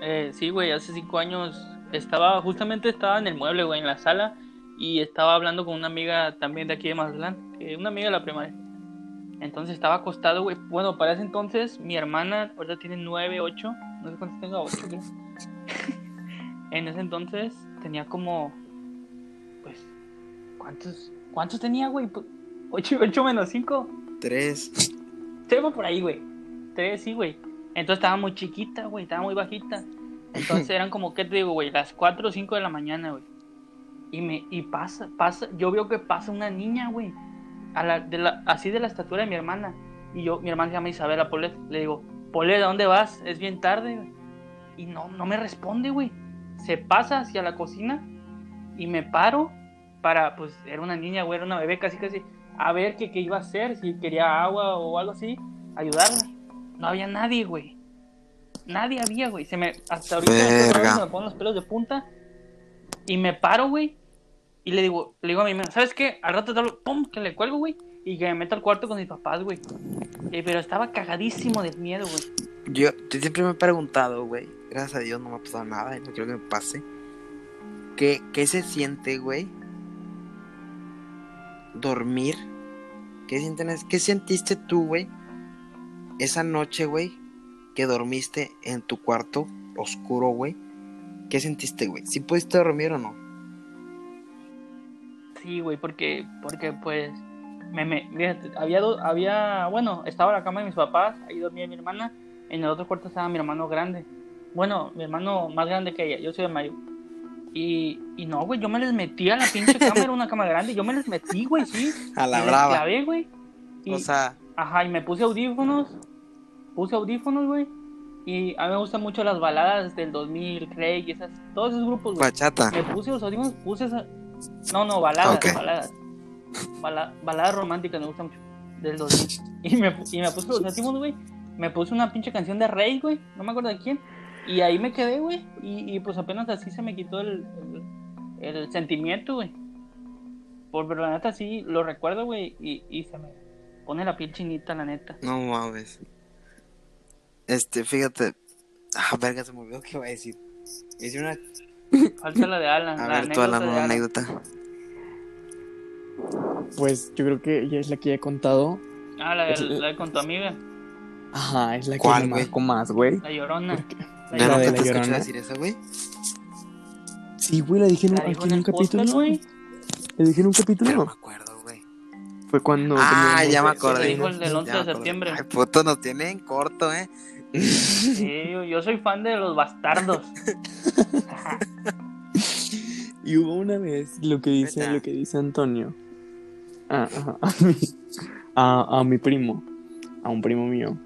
Eh, sí, güey, hace cinco años estaba, justamente estaba en el mueble, güey, en la sala, y estaba hablando con una amiga también de aquí de Mazatlán, que una amiga de la primaria. Entonces estaba acostado, güey. Bueno, para ese entonces, mi hermana, ahorita tiene nueve, ocho, no sé cuántos tenga, ocho, creo. en ese entonces tenía como, pues, ¿cuántos, cuántos tenía, güey? Pues, Ocho, ocho menos cinco. Tres. Se va por ahí, güey. Tres, sí, güey. Entonces estaba muy chiquita, güey. Estaba muy bajita. Entonces eran como, ¿qué te digo, güey? Las 4 o 5 de la mañana, güey. Y me, y pasa, pasa, yo veo que pasa una niña, güey. A la, de la, así de la estatura de mi hermana. Y yo, mi hermana se llama Isabela Polet. Le digo, Polet, ¿a dónde vas? Es bien tarde, güey. Y no, no me responde, güey. Se pasa hacia la cocina y me paro para, pues, era una niña, güey, era una bebé casi, casi, a ver qué, qué iba a hacer, si quería agua o algo así, ayudarla. No había nadie, güey. Nadie había, güey. Se me, hasta ahorita me ponen los pelos de punta. Y me paro, güey. Y le digo, le digo a mi mamá, ¿sabes qué? Al rato hablo, pum, que le cuelgo, güey. Y que me meto al cuarto con mis papás, güey. Eh, pero estaba cagadísimo de miedo, güey. Yo, yo siempre me he preguntado, güey. Gracias a Dios no me ha pasado nada y no quiero que me pase. ¿Qué, qué se siente, güey? Dormir. ¿Qué, sienten, ¿Qué sentiste tú, güey? Esa noche, güey, que dormiste en tu cuarto oscuro, güey. ¿Qué sentiste, güey? ¿Sí pudiste dormir o no? Sí, güey, porque, porque pues, me, me, fíjate, había, do- había, bueno, estaba la cama de mis papás, ahí dormía mi hermana, en el otro cuarto estaba mi hermano grande. Bueno, mi hermano más grande que ella, yo soy de mayo. Y, y no, güey, yo me les metí a la pinche cama, era una cama grande, yo me les metí, güey, sí. A la me brava. clavé, güey. Y, O sea, Ajá, y me puse audífonos, puse audífonos, güey, Y a mí me gustan mucho las baladas del 2000, Craig, y esas, todos esos grupos, güey. Bachata. Me puse los audífonos, puse esa. No, no, baladas, baladas. Bala- baladas románticas me gustan mucho. Del 2000. Y me, y me puse los audífonos, güey. Me puse una pinche canción de Rey, güey. No me acuerdo de quién. Y ahí me quedé, güey. Y, y pues apenas así se me quitó el, el, el sentimiento, güey. Por pero la neta sí lo recuerdo, güey. Y, y se me pone la piel chinita, la neta. No mames. Este, fíjate. Ah, verga, se me olvidó qué iba a decir. Hice una. Falta la de Alan. A la ver, toda la anécdota de nueva Alan. anécdota. Pues yo creo que ella es la que ya he contado. Ah, la de, la de con tu amiga. Ajá, es la que ¿Cuál, me marcó más, güey. La llorona. La Ya La no de te la Llorona. decir eso, güey. Sí, güey, la dije en, La aquí en un capítulo. güey. La dije en un Pero me capítulo. acuerdo, güey. Fue cuando. Ah, ya me Se acordé. dijo el del Ya 11 me de septiembre. Ay, puto, nos tienen corto, eh. Sí, yo- soy fan de los bastardos. Y hubo una vez lo que dice, lo que dice Antonio. A, a- a mi, a- a mi primo, a un primo mío,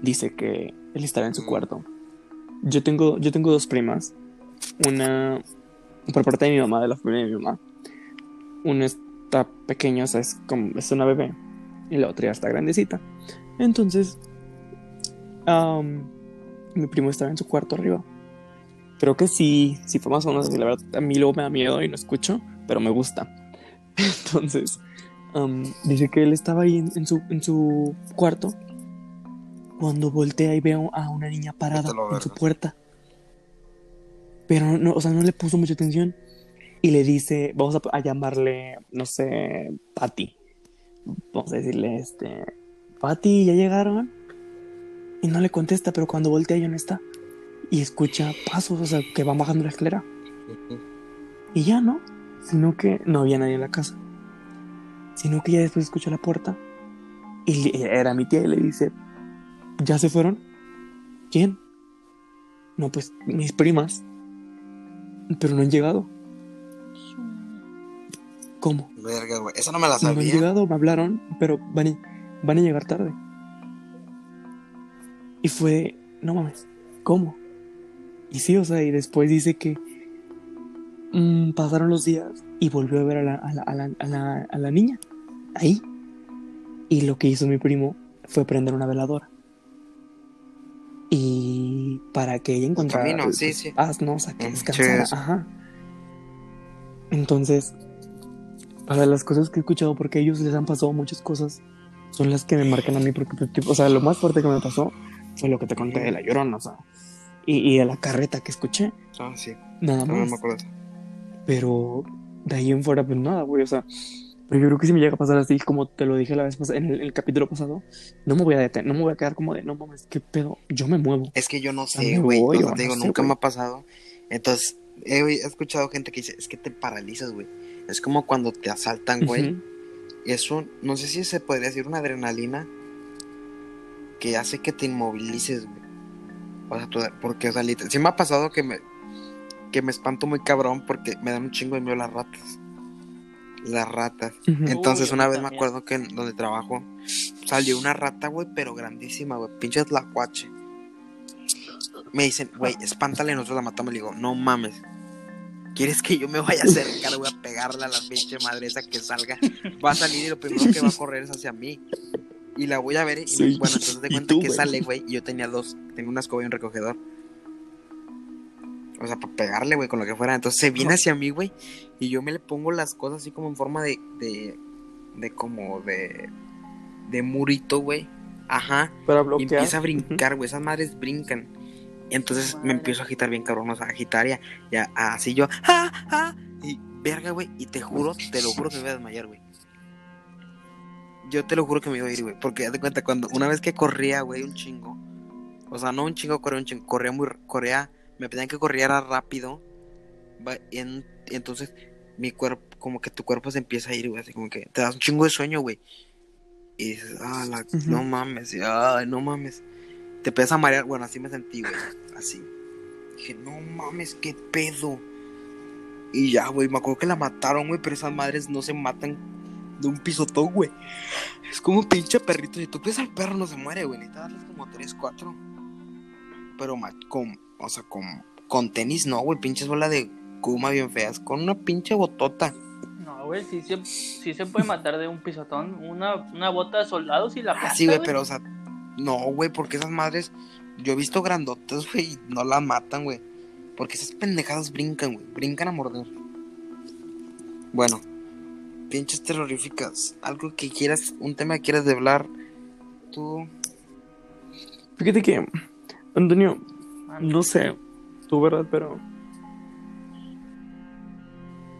dice que él estaba en su Mm. cuarto. Yo tengo, yo tengo dos primas. Una por parte de mi mamá, de la familia de mi mamá. Una está pequeña, o sea, es como es una bebé. Y la otra ya está grandecita. Entonces, mi primo estaba en su cuarto arriba. Creo que sí, sí fue más o menos así. La verdad, a mí luego me da miedo y no escucho, pero me gusta. Entonces, dice que él estaba ahí en, en su, en su cuarto. Cuando voltea y veo a una niña parada en su puerta. Pero no, o sea, no le puso mucha atención. Y le dice, vamos a, a llamarle, no sé, Patty. Vamos a decirle, este, Patty, ¿ya llegaron? Y no le contesta, pero cuando voltea ya no está. Y escucha pasos, o sea, que van bajando la escalera. Y ya no, sino que no había nadie en la casa. Sino que ya después escucha la puerta. Y era mi tía y le dice, ¿ya se fueron? ¿Quién? No, pues mis primas. Pero no han llegado. ¿Cómo? Verga, güey. Esa no me la No han sabía. llegado, me hablaron, pero van a, van a llegar tarde. Y fue, no mames, ¿cómo? Y sí, o sea, y después dice que mm, pasaron los días y volvió a ver a la, a la, a la, a la- a la niña ahí. Y lo que hizo mi primo fue prender una veladora. Y para que ella encontrara camino, sí, sí. paz, ¿no? O sea, que Mm, descansara. Ajá. Entonces, para las cosas que he escuchado, porque a ellos les han pasado muchas cosas, son las que me marcan a mí, porque, pues, o sea, lo más fuerte que me pasó fue lo que te conté de la llorona, o sea, y, y de la carreta que escuché, Ah, sí. nada no más. me acuerdo. Pero de ahí en fuera, pues nada, güey, o sea, pero yo creo que si me llega a pasar así, como te lo dije la vez pasada, en el, el capítulo pasado, no me voy a detener, no me voy a quedar como de, no mames, qué pedo, yo me muevo. Es que yo no sé, güey. O sea, te digo, no sé, nunca me ha pasado. Entonces, he, he escuchado gente que dice, es que te paralizas, güey. Es como cuando te asaltan, güey. Ujú. Eso, no sé si se podría decir una adrenalina que hace que te inmovilices, güey. O sea, tú- porque, o sea, literal- sí me ha pasado que me, que me espanto muy cabrón porque me dan un chingo de miedo las ratas. Las ratas. Entonces, Uy, una vez me acuerdo que en donde trabajo salió una rata, güey, pero grandísima, güey. Pinche tlacuache. Me dicen, güey, espántale, nosotros la matamos. Le digo, no mames. ¿Quieres que yo me vaya a acercar, voy a pegarle a la pinche madre esa que salga? Va a salir y lo primero que va a correr es hacia mí. Y la voy a ver y Sí. bueno, entonces te ¿Y cuenta tú, que sale, güey, y yo tenía dos, tengo una escoba y un recogedor. O sea, para pegarle, güey, con lo que fuera. Entonces se viene hacia mí, güey, y yo me le pongo las cosas así como en forma de, de, de como de, de murito, güey. Ajá. Para Y bloquear. empieza a brincar, güey. Esas madres brincan. Y entonces me empiezo a agitar bien cabrón, o sea, a agitar ya, ya así yo, ¡ah, ah! Y verga, güey. Y te juro, te lo juro que me voy a desmayar, güey. Yo te lo juro que me iba a ir, güey. Porque haz de cuenta, cuando una vez que corría, güey, un chingo. O sea, no un chingo, corría un chingo. Corría muy, corría, me pedían que corriera rápido. en- entonces mi cuerpo, como que tu cuerpo se empieza a ir, güey. Así como que te das un chingo de sueño, güey. Y dices, ah, la- no mames, ay, no mames. Te empiezas a marear, bueno, así me sentí, güey. Así. Dije, no mames, qué pedo. Y ya, güey, me acuerdo que la mataron, güey, pero esas madres no se matan de un pisotón, güey. Es como un pinche perrito. Si tú pisas al perro, no se muere, güey. Necesitas darles como 3, 4. pero con, o sea, con, con tenis no, güey, pinches bola de goma bien feas, con una pinche botota. No, güey, sí, se- sí se puede matar de un pisotón. Una, una bota de soldados y la Ah, plasta, sí, güey, pero, o sea, no, güey, porque esas madres, yo he visto grandotas, güey, y no las matan, güey. Porque esas pendejadas brincan, güey, brincan a morder. Bueno, pinches terroríficas, algo que quieras, un tema que quieras de hablar, tú... Fíjate que, Antonio, no sé, tú, ¿verdad? Pero.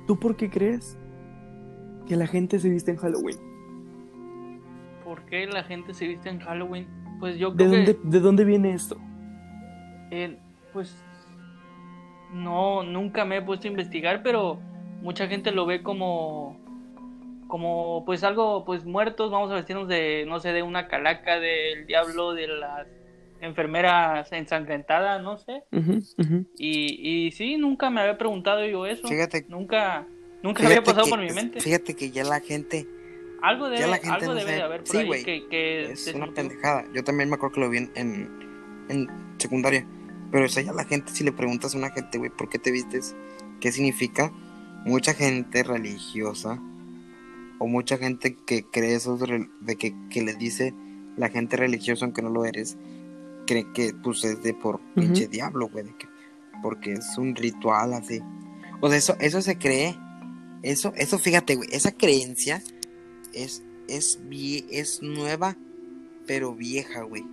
¿Tú por qué crees que la gente se viste en Halloween? ¿Por qué la gente se viste en Halloween? Pues yo ¿De creo dónde, que, ¿De dónde viene esto? eh, pues, no, nunca me he puesto a investigar, pero mucha gente lo ve como, como, pues algo, pues muertos, vamos a vestirnos de, no sé, de una calaca, del diablo, de las enfermeras ensangrentadas, no sé. Y, y sí, nunca me había preguntado yo eso. Fíjate, Nunca, nunca fíjate había pasado que- por mi mente. Fíjate que ya la gente Algo ya debe, la gente algo no debe sabe. de haber por Sí, ahí güey, que, que es una pendejada. Yo también me acuerdo que lo vi en, en, en secundaria. Pero eso ya la gente, si le preguntas a una gente, güey, ¿por qué te vistes? ¿Qué significa? Mucha gente religiosa o mucha gente que cree eso de, que, que le dice la gente religiosa, aunque no lo eres, cree que pues es de por pinche diablo, güey, de que- porque es un ritual así. O sea, eso, eso se cree. Eso, eso, fíjate, güey, esa creencia es, es, es nueva, pero vieja, güey.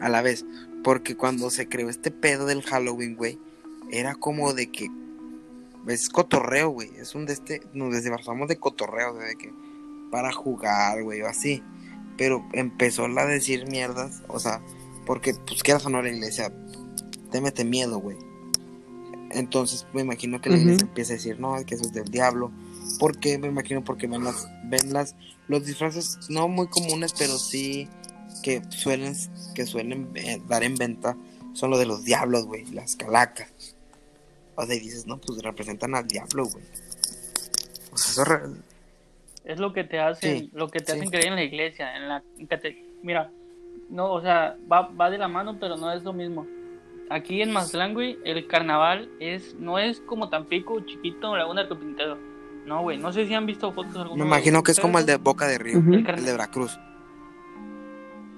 A la vez. Porque cuando se creó este pedo del Halloween, güey, era como de que. Es cotorreo, güey. Es un de este. Nos disfrazamos de cotorreo, de que. Para jugar, güey, o así. Pero empezó la decir mierdas, o sea, porque, pues, quieras o no, la iglesia te mete miedo, güey. Entonces, me imagino que la iglesia empieza a decir, no, es que eso es del diablo. ¿Por qué? Me imagino porque ven las, ven las, los disfraces no muy comunes, pero sí que suelen, que suelen eh, dar en venta, son los de los diablos, güey, las calacas. O sea, y dices, no, pues representan al diablo, güey. O sea, eso re- Es lo que te hacen, Sí, lo que te sí. hacen creer en la iglesia, en la mira, no, o sea, va, va de la mano, pero no es lo mismo. Aquí en Mazatlán, güey, el carnaval es, no es como Tampico, chiquito, Laguna del Carpintero. No, güey, no sé si han visto fotos alguna me imagino que es como el de Boca de Río. El de Veracruz.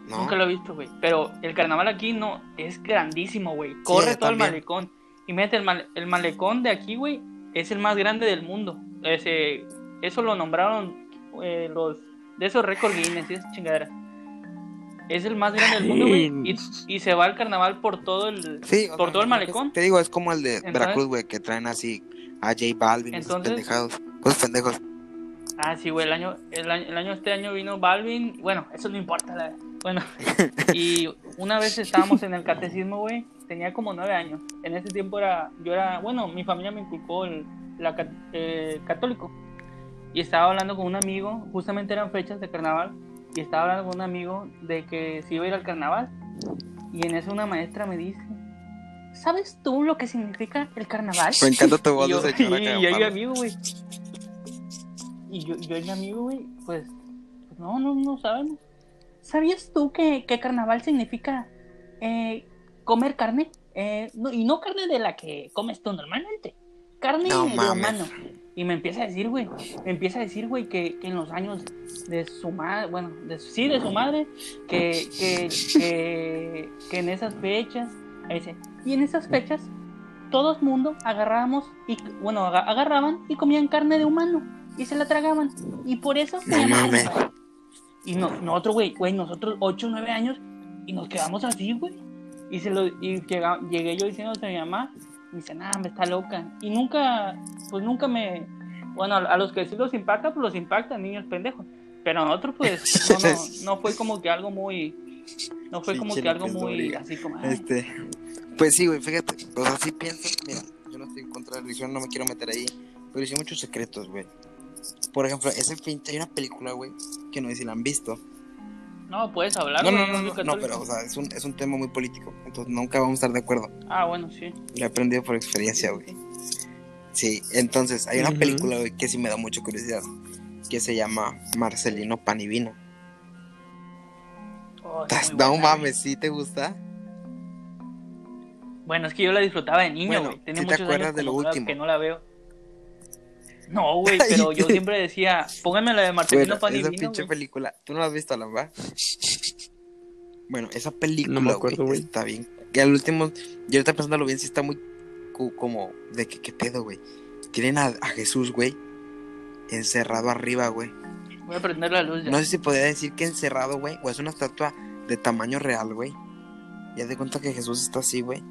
¿No? Nunca lo he visto, güey. Pero el carnaval aquí no es grandísimo, güey. Corre Sí, todo el malecón. Y mete el, male- el malecón de aquí, güey, es el más grande del mundo. Ese, eso lo nombraron eh, los de esos récord Guinness y esas chingaderas. Es el más grande del mundo, güey. Y, y se va el carnaval por todo el Sí, por todo el malecón. Te digo, es como el de Entonces- Veracruz, güey, que traen así a J Balvin y esos Entonces- pendejados. Pendejos. Ah, sí, güey, el año, el año, el año este año vino Balvin, bueno, eso no importa, la- bueno, y una vez estábamos en el catecismo, güey, tenía como nueve años, en ese tiempo era, yo era, bueno, mi familia me inculcó el la, eh, católico, y estaba hablando con un amigo, justamente eran fechas de carnaval, y estaba hablando con un amigo de que se iba a ir al carnaval, y en eso una maestra me dice, ¿sabes tú lo que significa el carnaval? Me encanta tu voz Y yo, de y, y yo, amigo, güey. Y yo, yo y mi amigo, güey, pues, pues no, no, no sabemos. ¿Sabías tú que, que carnaval significa eh, comer carne? Eh, no, y no carne de la que comes tú normalmente. Carne No de humano. Y me empieza a decir, güey, me empieza a decir, güey, que, que en los años de su madre, bueno, de, sí, de su madre, que, que, que, que en esas fechas, dice, y en esas fechas, todo el mundo agarrábamos, y, bueno, aga- agarraban y comían carne de humano, y se la tragaban, y por eso No mames. Y no, nosotros, güey, güey, nosotros 8 o 9 años, y nos quedamos así, güey. Y, se lo, y llega- llegué yo diciéndose a mi mamá, y dice, nah, me está loca. Y nunca, pues nunca me. Bueno, a, a los que sí los impacta, pues los impactan, niños pendejos. Pero a nosotros, pues, no, no, no fue como que algo muy. No fue como Pinche que algo muy así como. ay, Este, pues sí, güey, fíjate, o sea, sí pienso, mira, yo no estoy en contra de la religión, no me quiero meter ahí, pero sí hay muchos secretos, güey. Por ejemplo, ese pinche, hay una película, güey, que no sé si la han visto. No, puedes hablar. No, no, no, no, no, pero, o sea, es un, es un tema muy político, entonces nunca vamos a estar de acuerdo. Ah, bueno, sí. Lo he aprendido por experiencia, güey. Sí, entonces, hay una película, güey, que sí me da mucha curiosidad, que se llama Marcelino Pan y Vino. Oh, No mames, ¿sí te gusta? Bueno, es que yo la disfrutaba de niño, Bueno, güey. Tenía ¿sí te muchos acuerdas años de lo último? que no la veo. No, güey, pero yo siempre decía, pónganme la de Marcelino Bueno, Pan y esa pinche güey. película, ¿tú no la has visto, Alan, va? Bueno, esa película, No me acuerdo, güey, está bien. Que al último, yo ahorita pensándolo bien, sí está muy como de que qué pedo, güey. Tienen a, a Jesús, güey, encerrado arriba, güey. Voy a prender la luz ya. No sé si podría decir que encerrado, güey, o es una estatua de tamaño real, güey. Ya de cuenta que Jesús está así, güey.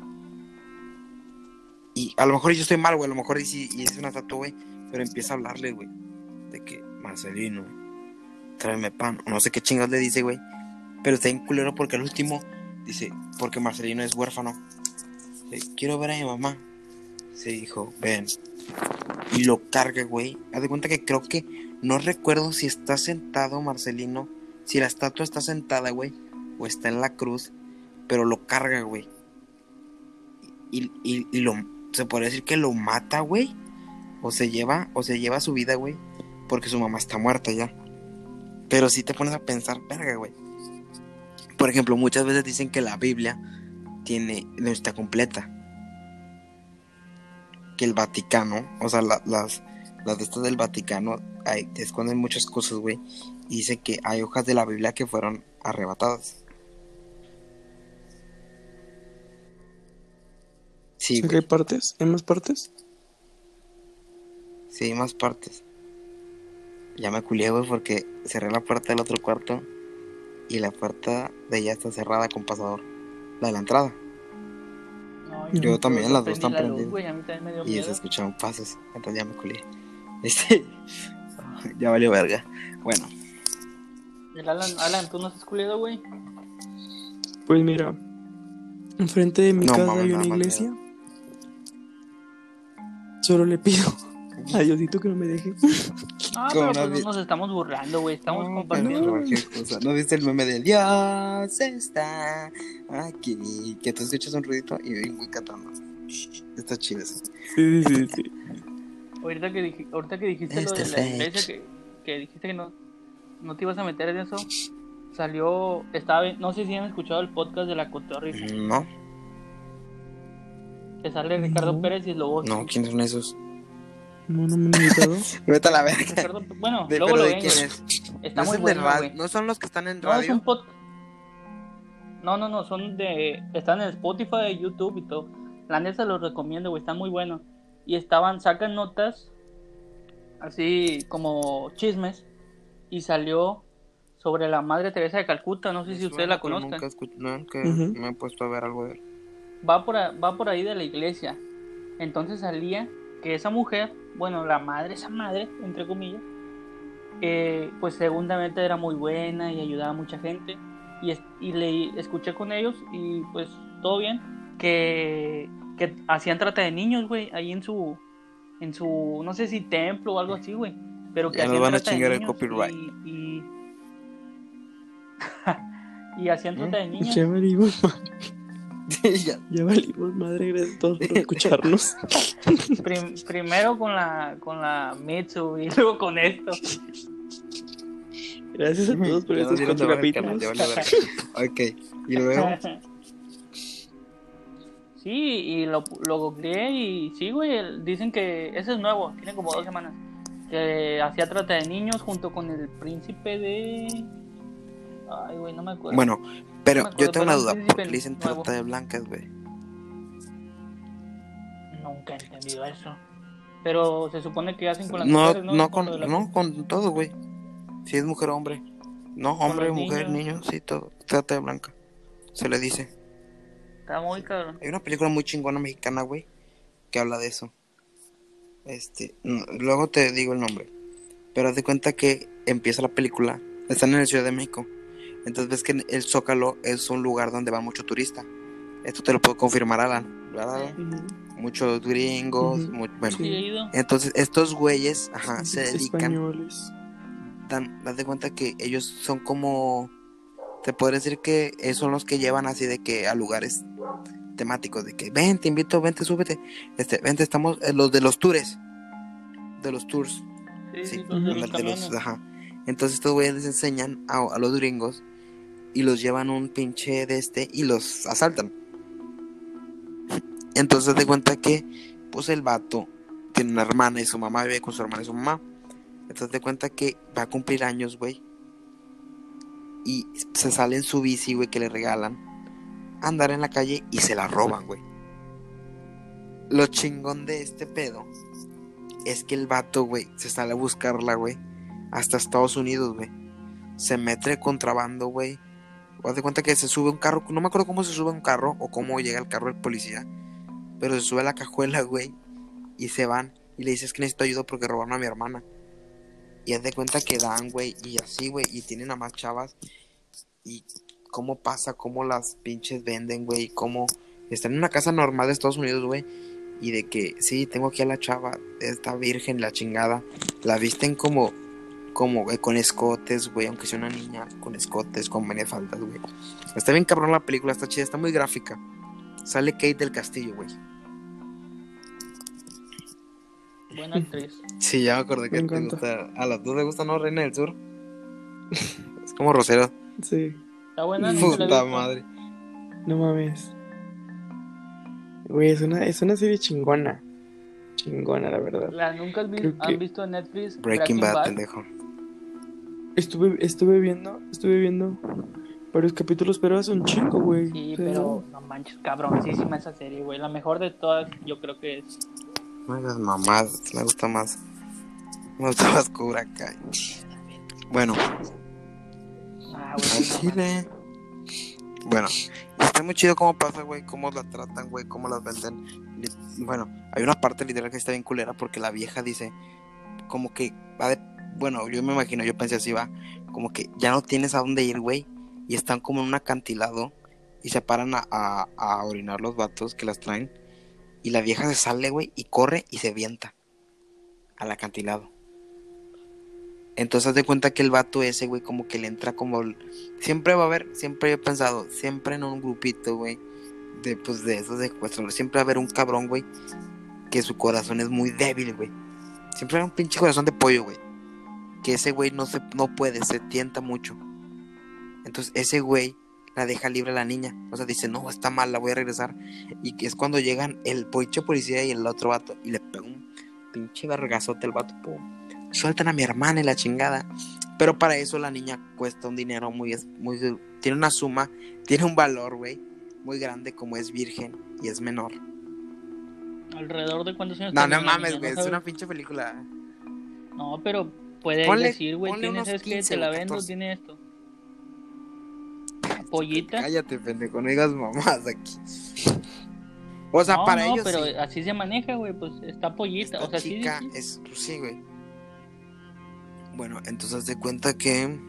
Y a lo mejor yo estoy mal, güey, a lo mejor y, y es una estatua, güey. Pero empieza a hablarle, güey. De que, Marcelino, tráeme pan. o No sé qué chingados le dice, güey. Pero está en culero porque al último dice, porque Marcelino es huérfano. Quiero ver a mi mamá. Se dijo, ven. Y lo carga, güey. Haz de cuenta que creo que no recuerdo si está sentado Marcelino, si la estatua está sentada, güey, o está en la cruz, pero lo carga, güey. Y, y, y lo, se podría decir que lo mata, güey, o se lleva, o se lleva su vida, güey, porque su mamá está muerta ya. Pero si te pones a pensar, verga, güey. Por ejemplo, muchas veces dicen que la Biblia tiene, no está completa. Que el Vaticano, o sea, la- las, las de estas del Vaticano hay, te esconden muchas cosas, güey. Y dice que hay hojas de la Biblia que fueron arrebatadas. Sí, ¿Sí que hay partes? ¿Hay más partes? Sí, más partes. Ya me culié, güey, porque cerré la puerta del otro cuarto y la puerta de ella está cerrada con pasador. La de la entrada. No, Yo no, también, yo las dos están la luz, prendidas. güey, a mí también me dio Y miedo. se escucharon pasos. Entonces ya me culié. Este. ya valió verga. Bueno, El Alan, Alan, ¿tú no has culiado, güey? Pues mira, enfrente de mi No, casa hay una iglesia. Solo le pido a Diosito que no me deje. Ah, Como pero pues no nos estamos burlando, güey. Estamos No, compartiendo. pero cualquier cosa. ¿No viste el meme del Dios está aquí? Que tú escuchas un ruidito y vengo cantando. Está chido eso. Sí, sí, sí. sí. Ahorita que, dij- ahorita que dijiste lo Este de la fake. iglesia, que, que dijiste que no, no te ibas a meter en eso, salió, estaba, no sé si han escuchado el podcast de la cotorrisa, No, que sale Ricardo No. Pérez y el Lobo. no, ¿quiénes son esos? No, no me han invitado. Vete a la verga. Bueno, De, luego pero lo ¿de quién es? Está no, muy es bueno, radio- no son los que están en No, es radio. un podcast. No, no, no, son de. Están en Spotify, YouTube y todo. La neta los recomiendo, güey, están muy buenos. Y estaban, sacan notas, así como chismes, y salió sobre la Madre Teresa de Calcuta. No sé si ustedes la conozcan. Nunca, escuch- nunca Ujú. me he puesto a ver algo de él. Va por, a- va por ahí de la iglesia. Entonces salía que esa mujer, bueno, la madre, esa madre, entre comillas, eh, pues segundamente era muy buena y ayudaba a mucha gente. Y, es- y le escuché con ellos y pues todo bien. Que, que hacían trata de niños, güey, ahí en su, en su, no sé si templo o algo así, güey. Pero que Ya nos hacían van a trata de chingar el copyright. Y, y, y hacían trata de niños. Ya Ya. valimos, madre. Gracias a todos por escucharnos. Prim- primero con la con la Mitsu y luego con esto. Gracias a todos por estos cuatro capítulos. Ok, y luego. Sí, y lo, lo googleé y sí, güey, dicen que ese es nuevo, tiene como dos semanas. Que hacía trata de niños junto con el príncipe de... Ay, güey, no me acuerdo. Bueno, pero No acuerdo, yo tengo una un duda. ¿Por qué le dicen trata de blancas, güey? Nunca he entendido eso. Pero se supone que hacen con las No, mujeres, no, Con la- no, con todo, güey. Si es mujer o hombre. No, hombre, mujer, niños. niño, sí, todo. Trata de blanca. Se le dice. Está muy cabrón. Hay una película muy chingona mexicana, güey, que habla de eso. Este, no, luego te digo el nombre. Pero haz de cuenta que empieza la película. Están en la Ciudad de México. Entonces ves que el Zócalo es un lugar donde va mucho turista. Esto te lo puedo confirmar, Alan. ¿verdad? Alan? Muchos gringos. Bueno, Sí, entonces estos güeyes, ajá, se dedican Españoles. dan, das de cuenta que ellos son como, te podría decir que eh, son los que llevan así de que a lugares temáticos, de que ven, te invito, vente, súbete, este, vente, estamos, eh, los de los tours, de los tours, Sí, sí, sí, los de los ajá. Entonces estos güeyes les enseñan a, a los gringos y los llevan un pinche de este y los asaltan. Entonces de cuenta que, pues el vato tiene una hermana y su mamá vive con su hermana y su mamá. Entonces de cuenta que va a cumplir años, güey. Y se sale en su bici, güey, que le regalan. Andar en la calle y se la roban, güey. Lo chingón de este pedo es que el vato, güey, se sale a buscarla, güey. Hasta Estados Unidos, güey. Se mete contrabando, güey. Haz de cuenta que se sube un carro. No me acuerdo cómo se sube un carro o cómo llega el carro del policía. Pero se sube a la cajuela, güey. Y se van. Y le dices que necesito ayuda porque robaron a mi hermana. Y haz de cuenta que dan, güey. Y así, güey. Y tienen a más chavas. Y cómo pasa, cómo las pinches venden, güey. Cómo están en una casa normal de Estados Unidos, güey. Y de que, sí, tengo aquí a la chava. Esta virgen, la chingada. La visten como como güey, con escotes, güey, aunque sea una niña, con escotes, con faltas, güey. Está bien cabrón la película, está chida, está muy gráfica. Sale Kate del Castillo, güey. Buena actriz. Sí, ya me acordé que te gusta. A las dos le gusta, ¿no? Reina del Sur. es como Rosero. Sí. Está buena. Puta madre. No mames. Güey, es una, es una serie chingona. Chingona, la verdad. ¿La nunca has visto, han visto en Netflix? Breaking, Bad, pendejo. Estuve, estuve viendo, estuve viendo varios capítulos, pero es un chingo, güey. Sí, pero no manches, cabroncísima esa serie, güey. La mejor de todas, yo creo que es. No las mamás, me gusta más. Me gusta más Cobra Kai. Bueno. Ah, güey. Bueno, está muy chido cómo pasa, güey, cómo la tratan, güey, cómo las venden. Bueno, hay una parte literal que está bien culera porque la vieja dice, como que va de bueno, yo me imagino, yo pensé así, va, como que ya no tienes a dónde ir, güey, y están como en un acantilado y se paran a, orinar los vatos que las traen, y la vieja se sale, güey, y corre y se vienta al acantilado. Entonces haz de cuenta que el vato ese, güey, como que le entra como... Siempre va a haber, siempre he pensado, siempre en un grupito, güey, de, pues, de esos secuestros, siempre va a haber un cabrón, güey, que su corazón es muy débil, güey. Siempre va un pinche corazón de pollo, güey que ese güey no, se, no puede, se tienta mucho. Entonces ese güey la deja libre a la niña. O sea, dice, no, está mal, la voy a regresar. Y que es cuando llegan el pinche policía y el otro vato. Y le pega un pinche vergazote al vato. Sueltan a mi hermana y la chingada. Pero para eso la niña cuesta un dinero muy, muy... Tiene una suma, tiene un valor, güey. Muy grande como es virgen y es menor. ¿Alrededor de cuántos años? No, no mames, güey. es una pinche película. No, pero Puedes decir, güey, tienes es que te la vendo, tiene esto. Pollita. Cállate, pendejo, no digas mamás aquí. O sea, no, para no, ellos. pero así se maneja, güey, pues está pollita. o sea, chica sí, es, pues sí, güey. Bueno, entonces de cuenta que.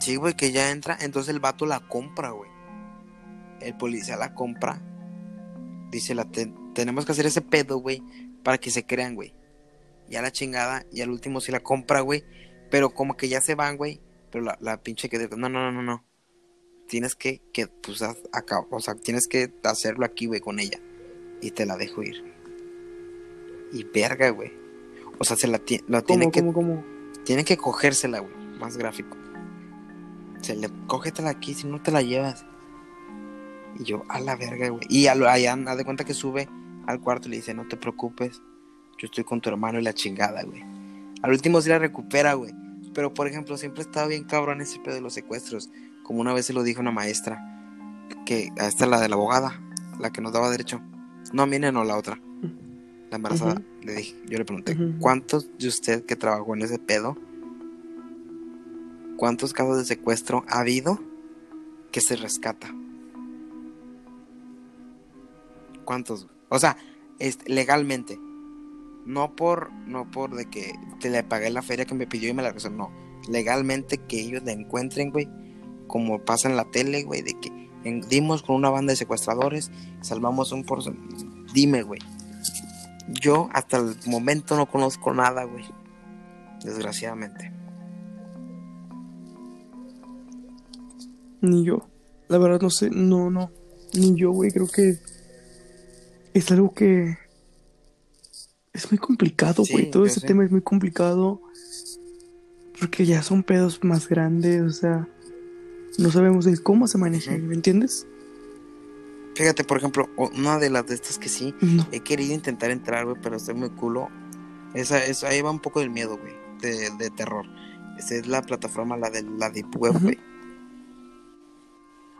Sí, güey, que ya entra. Entonces el vato la compra, güey. El policía la compra. Dice, la tenemos que hacer ese pedo, güey, para que se crean, güey ya la chingada, y al último sí la compra, güey, pero como que ya se van, güey, pero la, la pinche que, no, no, no, no, no, tienes que, que, pues, acá, o sea, tienes que hacerlo aquí, güey, con ella, y te la dejo ir. Y verga, güey. O sea, se la, la tiene que, cómo, tiene que cogérsela, güey, más gráfico. Se le, cógetela aquí, si no te la llevas. Y yo, a la verga, güey. Y allá, haz de cuenta que sube al cuarto y le dice, no te preocupes, yo estoy con tu hermano y la chingada, güey. Al último sí la recupera, güey. Pero, por ejemplo, siempre estaba bien cabrón ese pedo de los secuestros. Como una vez se lo dijo una maestra. Que esta es la de la abogada, la que nos daba derecho. No, viene no, la otra. La embarazada. Le dije, yo le pregunté, ¿cuántos de usted que trabajó en ese pedo? ¿Cuántos casos de secuestro ha habido que se rescata? ¿Cuántos? O sea, legalmente. No por, no por de que te le pagué la feria que me pidió y me la regresó, no. Legalmente que ellos la encuentren, güey. Como pasa en la tele, güey, de que dimos con una banda de secuestradores, salvamos un por Dime, güey. Yo hasta el momento no conozco nada, güey. Desgraciadamente. Ni yo. La verdad no sé, no, no. Ni yo, güey. Creo que es algo que es muy complicado, güey. Todo ese tema es muy complicado. Porque ya son pedos más grandes, o sea. No sabemos de cómo se maneja, ¿me entiendes? Fíjate, por ejemplo, una de las de estas que sí No. he querido intentar entrar, güey, pero estoy muy culo. Esa, esa, ahí va un poco del miedo, güey, de, de terror. Esa es la plataforma, la de la Deep Web, güey.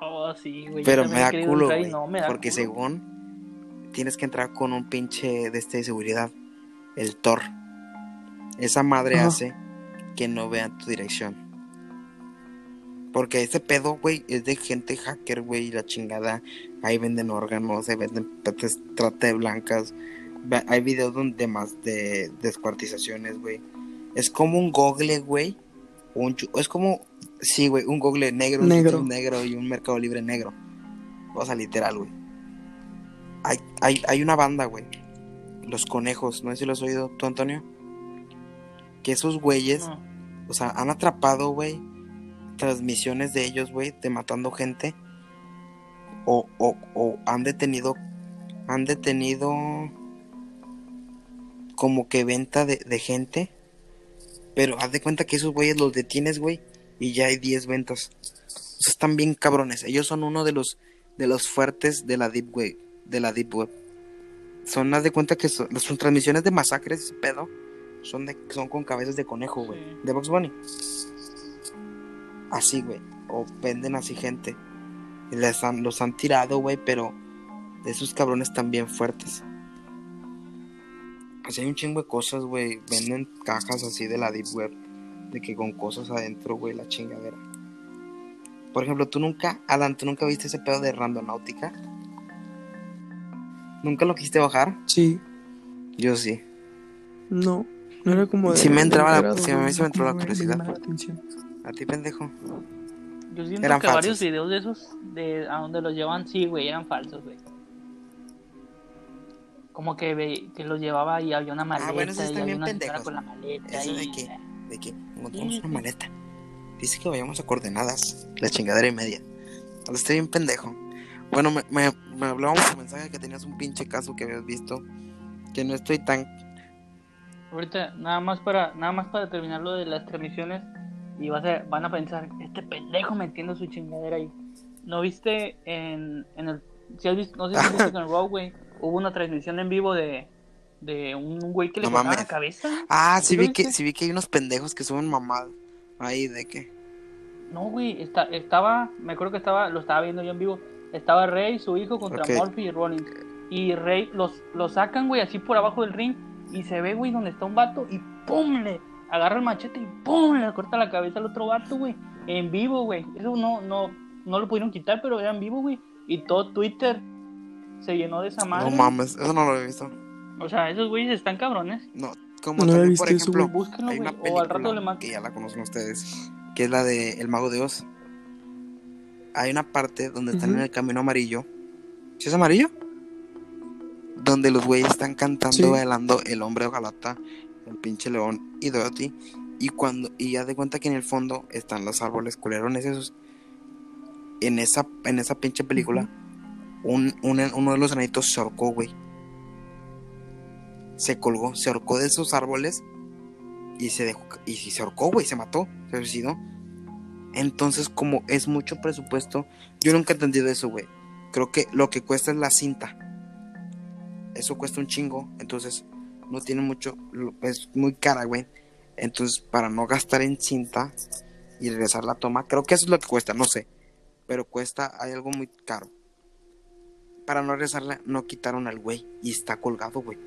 Oh, sí, güey. Pero me da culo, güey. no, me da porque culo. según tienes que entrar con un pinche de este de seguridad, el Tor. Esa madre Ajá. hace que no vean tu dirección. Porque ese pedo, güey, es de gente hacker, güey, y la chingada. Ahí venden órganos, ahí venden trata de blancas. Hay videos donde más de descuartizaciones, güey. Es como un google, güey. un es como, sí, güey, un google negro, un Negro. YouTube negro y un mercado libre negro. O sea, literal, güey. Hay, hay, hay una banda, güey. Los conejos, no sé si lo has oído tú, Antonio. Que esos güeyes, No. o sea, han atrapado, güey, transmisiones de ellos, güey, de matando gente. O, o, o han detenido, han detenido como que venta de, de gente. Pero haz de cuenta que esos güeyes los detienes, güey, y ya hay 10 ventas. O sea, están bien cabrones. Ellos son uno de los, de los fuertes de la Deep Web. De la Deep Web. Son, haz de cuenta que son, son transmisiones de masacres, ese pedo. Son, de, son con cabezas de conejo, güey. Sí. De Box Bunny. Así, güey. O venden así gente. Y les han, los han tirado, güey, pero de esos cabrones también fuertes. Así hay un chingo de cosas, güey. Venden cajas así de la Deep Web. De que con cosas adentro, güey, la chingadera. Por ejemplo, tú nunca, Alan, tú nunca viste ese pedo de randonáutica. ¿Nunca lo quisiste bajar? Sí, Yo sí. no. No era como. Sí me entraba la- sí me entró la como me- me curiosidad. llamaba la atención. A ti, pendejo. Yo siento Eran que varios videos de esos, de a donde los llevan, sí, güey, eran falsos, güey. Como que, ve- que los llevaba y había una maleta Ah, bueno, y están había bien pendejos. con la maleta Eso de y... que- De que encontramos Sí, una maleta. Dice que vayamos a coordenadas. La chingadera y media. Estoy bien pendejo. Bueno, me, me, me hablábamos por mensaje que tenías un pinche caso que habías visto. Que no estoy tan. Ahorita, nada más para nada más para terminar lo de las transmisiones y vas a- van a pensar, este pendejo metiendo su chingadera ahí. ¿No viste en, en el... Si has visto, no sé si has visto en Raw, güey, hubo una transmisión en vivo de, de un güey que le No la cabeza? Ah, sí ¿Sí lo vi que, sí vi que hay unos pendejos que suben mamadas. Ahí de que. No, güey, está, estaba, me acuerdo que estaba, lo estaba viendo yo en vivo. Estaba Rey, su hijo, contra Ok. Murphy y Rollins. Y Rey los, los sacan, güey, así por abajo del ring. Y se ve, güey, donde está un vato. Y pum, le agarra el machete y pum, le corta la cabeza al otro vato, güey. En vivo, güey. Eso no, no, no lo pudieron quitar, pero era en vivo, güey. Y todo Twitter se llenó de esa madre. No mames, eso no lo he visto. O sea, esos güeyes están cabrones. No, como No he también, visto por eso, ejemplo, güey. Búsquenlo, hay güey. una O al rato película le que ya la conocen ustedes, que es la de El Mago de Oz. Hay una parte donde están en el camino amarillo. ¿Sí es amarillo? Donde los güeyes están cantando, Sí. bailando El Hombre de Ojalata, El Pinche León y Dorothy. Y cuando, y ya de cuenta que en el fondo están los árboles culerones esos. En esa, en esa pinche película, un, un- uno de los enanitos se ahorcó, güey. Se colgó, se ahorcó de esos árboles y se dejó, y se ahorcó, güey, se mató, se suicidó. Entonces, como es mucho presupuesto, yo nunca he entendido eso, güey. Creo que lo que cuesta es la cinta. Eso cuesta un chingo, entonces no tiene mucho, es muy cara, güey. Entonces, para no gastar en cinta y regresar la toma, creo que eso es lo que cuesta, no sé. Pero cuesta, hay algo muy caro. Para no regresarla, no quitaron al güey y está colgado, güey.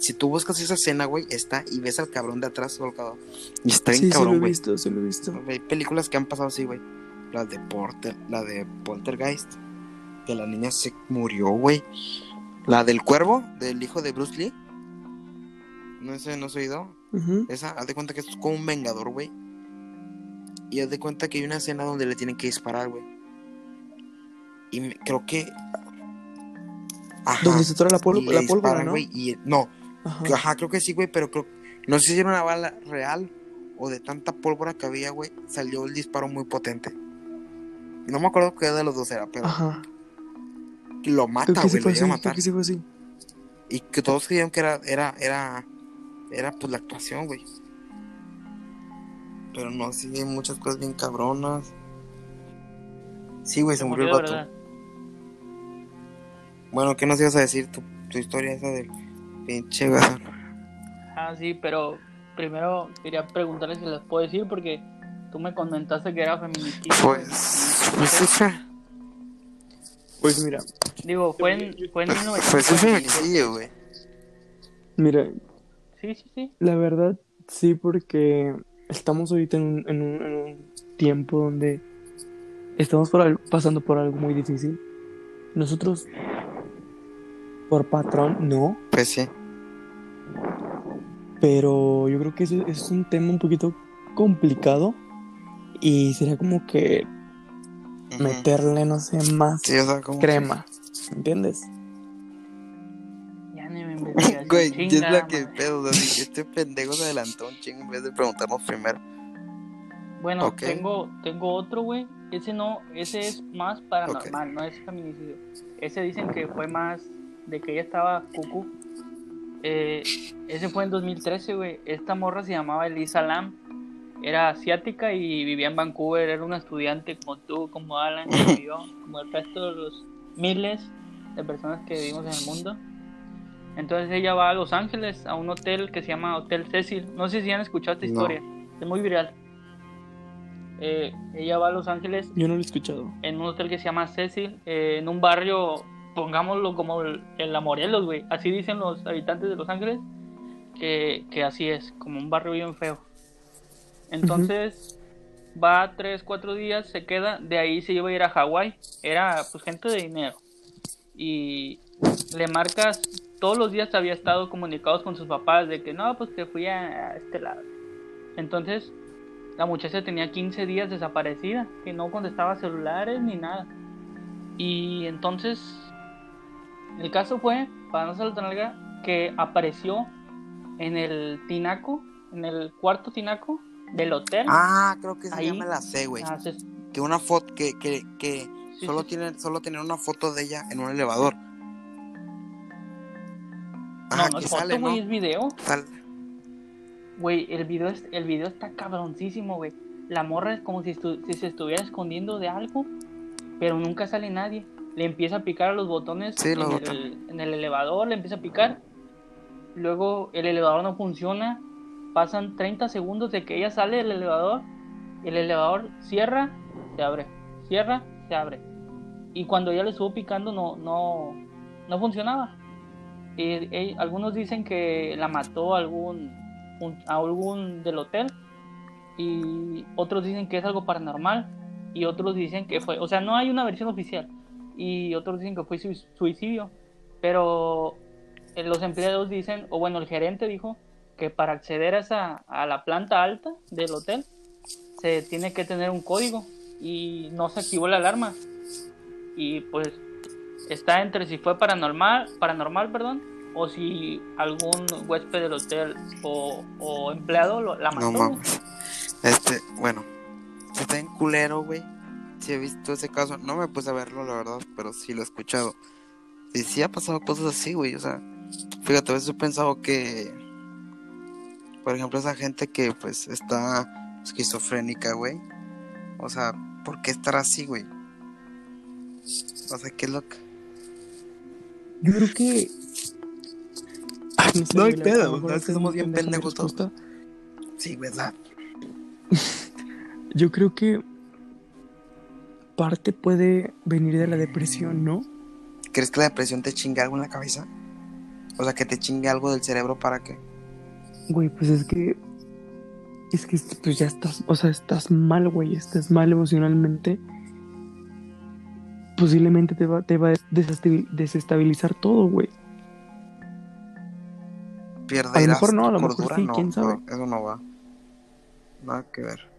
Si tú buscas esa escena, güey, está y ves al cabrón de atrás colgado. Y está bien Sí, sí lo cabrón, he güey. visto, sí lo he visto. Hay películas que han pasado así, güey. La de Porter, la de Poltergeist. Que la niña se murió, güey. La del cuervo, del hijo de Bruce Lee. No sé, no has oído. Esa, haz de cuenta que es como un vengador, güey. Y haz de cuenta que hay una escena donde le tienen que disparar, güey. Y creo que. Ajá. Donde se trae la, pol- la pólvora, ¿no? güey, y no, Ajá. Ajá, creo que sí, güey, pero creo. No sé si era una bala real o de tanta pólvora que había, güey. Salió el disparo muy potente. No me acuerdo qué de los dos era, pero Ajá. lo mata, sí güey, lo llega a creo matar. que sí fue así. Y que todos creían que era, era, era, era pues la actuación, güey. Pero no, sí, hay muchas cosas bien cabronas. Sí, güey, se, murió el vato. Bueno, ¿qué nos ibas a decir tu, tu historia esa del pinche? Ah, sí, pero primero quería preguntarles si les puedo decir porque tú me comentaste que era feminicidio. Pues, pues, o sea, Pues mira, Digo, fue en, fue en pues, 1947. pues es feminicidio, güey. mira, Sí, sí, sí. la verdad sí, porque estamos ahorita en un, en un, en un tiempo donde estamos por pasando por algo muy difícil. Nosotros, por patrón, no, Pues sí. Pero yo creo que eso es un tema un poquito complicado y sería como que meterle, no sé, más Sí, o sea, como. crema, ¿entiendes? Ya ni me. Güey, ya es la que madre. pedo, o sea, si este pendejo se adelantó un chingo en vez de preguntarnos primero. Bueno, tengo, tengo otro, güey. Ese no, ese es más paranormal, no es feminicidio. Ese dicen que fue más de que ella estaba cucú. Eh, ese fue en 2013, güey. Esta morra se llamaba Elisa Lam. Era asiática y vivía en Vancouver. Era una estudiante como tú, como Alan, como yo, como el resto de los miles de personas que vivimos en el mundo. Entonces ella va a Los Ángeles a un hotel que se llama Hotel Cecil. No sé si han escuchado esta No. historia. Es muy viral. Eh, ella va a Los Ángeles Yo no lo he escuchado. en un hotel que se llama Cecil, eh, en un barrio, pongámoslo como el, en la Morelos, güey. Así dicen los habitantes de Los Ángeles, que, que así es, como un barrio bien feo. Entonces, va tres, cuatro días, se queda, de ahí se iba a ir a Hawái. Era pues gente de dinero. Y le marcas, todos los días había estado comunicados con sus papás de que no, pues que fui a, a este lado. Entonces, la muchacha tenía 15 días desaparecida, que no contestaba celulares ni nada. Y entonces, el caso fue, para no ser tan que apareció en el tinaco, en el cuarto tinaco del hotel. Ah, creo que sí, ya Ahí. me la sé, güey. Ah, se- Que una foto, que, que, que sí, solo sí. tienen, solo tenían una foto de ella en un elevador. No, Ajá, no que es foto, sale, ¿no? güey, es video. Sal- Güey, el video, es- el video está cabroncísimo, güey. La morra es como si, si se estuviera escondiendo de algo, pero nunca sale nadie. Le empieza a picar a los botones Sí, en, el, en el elevador, le empieza a picar. Luego el elevador no funciona. Pasan 30 segundos de que ella sale del elevador. El elevador cierra, se abre. Cierra, se abre. Y cuando ella le estuvo picando no, no, no funcionaba. Y, y algunos dicen que la mató algún, un- algún del hotel. Y otros dicen que es algo paranormal. Y otros dicen que fue, o sea, no hay una versión oficial. Y otros dicen que fue sui- suicidio. Pero eh, los empleados dicen, o bueno, el gerente dijo que para acceder a, esa, a la planta alta del hotel se tiene que tener un código y no se activó la alarma. Y pues está entre si fue paranormal, paranormal, perdón, o si algún huésped del hotel o, o empleado lo- la mató. No mames. Este, bueno, está en culero, güey. Sí he visto ese caso. No me puse a verlo, la verdad, pero sí lo he escuchado. Y sí ha pasado cosas así, güey. O sea, fíjate, a veces he pensado que, por ejemplo, esa gente que pues está esquizofrénica, güey. O sea, ¿por qué estar así, güey? O sea, ¿qué es lo que... Yo creo que. Ay, sé, No hay pedo, a lo mejor es que esta es somos bien pendejos todos. Sí, ¿verdad? Yo creo que parte puede venir de la depresión, ¿no? ¿Crees que la depresión te chingue algo en la cabeza? O sea, que te chingue algo del cerebro para que... Güey, pues es que. Es que pues ya estás. O sea, estás mal, güey. Estás mal emocionalmente. Posiblemente te va, te va a desestabil- desestabilizar todo, güey. pierdas mejor no, a lo mejor sí, no, quién sabe. no, eso no va. Nada que ver.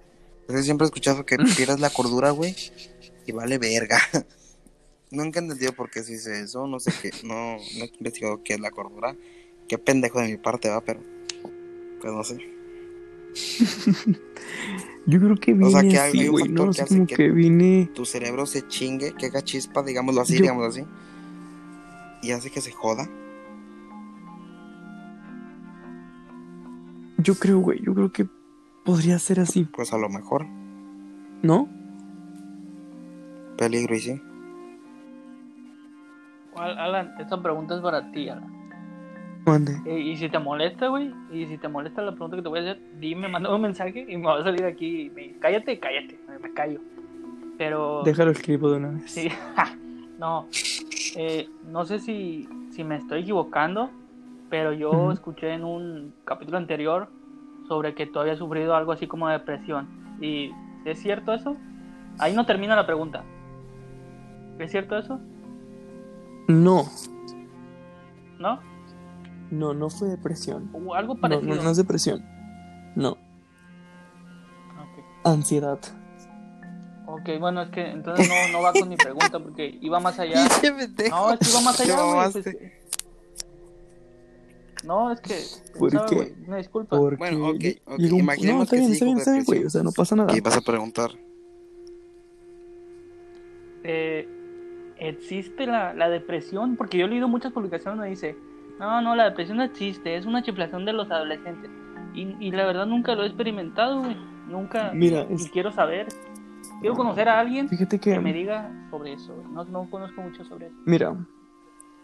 Es que siempre he escuchado que pierdas la cordura, güey, y vale verga. Nunca he entendido por qué se dice eso, no sé qué, no, no he investigado qué es la cordura. Qué pendejo de mi parte va, pero pues no sé. Yo creo que O viene sea, que así, hay un factor No, que sé hace como que- que viene. Tu cerebro se chingue, que haga chispa, digámoslo así, Yo- digámoslo así. Y hace que se joda. Yo creo, güey. Yo creo que podría ser así, Pues a lo mejor. ¿no? Peligro y sí. Al- Alan, esta pregunta es para ti, Alan. Mande. Eh, y si te molesta, güey, y si te molesta la pregunta que te voy a hacer, dime, manda un mensaje y me va a salir aquí. y me- cállate, cállate, me, callo. Pero. Déjalo escribo de una vez. Sí, no. Eh, no sé si, si me estoy equivocando, pero yo escuché en un capítulo anterior sobre que tú habías sufrido algo así como depresión. ¿Y es cierto eso? Ahí no termina la pregunta. ¿Es cierto eso? No, ¿No? no, no fue depresión. O algo parecido. no, no es depresión. No, ansiedad. Ok, bueno, es que entonces no, no va con mi pregunta porque iba más allá. No, es que iba más allá, güey. pues, no, es que. ¿Por ¿sabes, qué? güey? Una disculpa. Porque Bueno, ok, ok, llegó un- imaginemos No, está que bien, está bien, está bien, güey. O sea, no pasa nada. ¿Qué vas a preguntar? Eh, ¿Existe la, la depresión? Porque yo he leído muchas publicaciones donde dice: No, no, la depresión no existe, es una chiflación de los adolescentes. Y, y la verdad nunca lo he experimentado, güey. Nunca. Mira, y es- quiero saber. Quiero conocer a alguien Fíjate que que, me diga sobre eso. güey. No, no conozco mucho sobre eso. mira,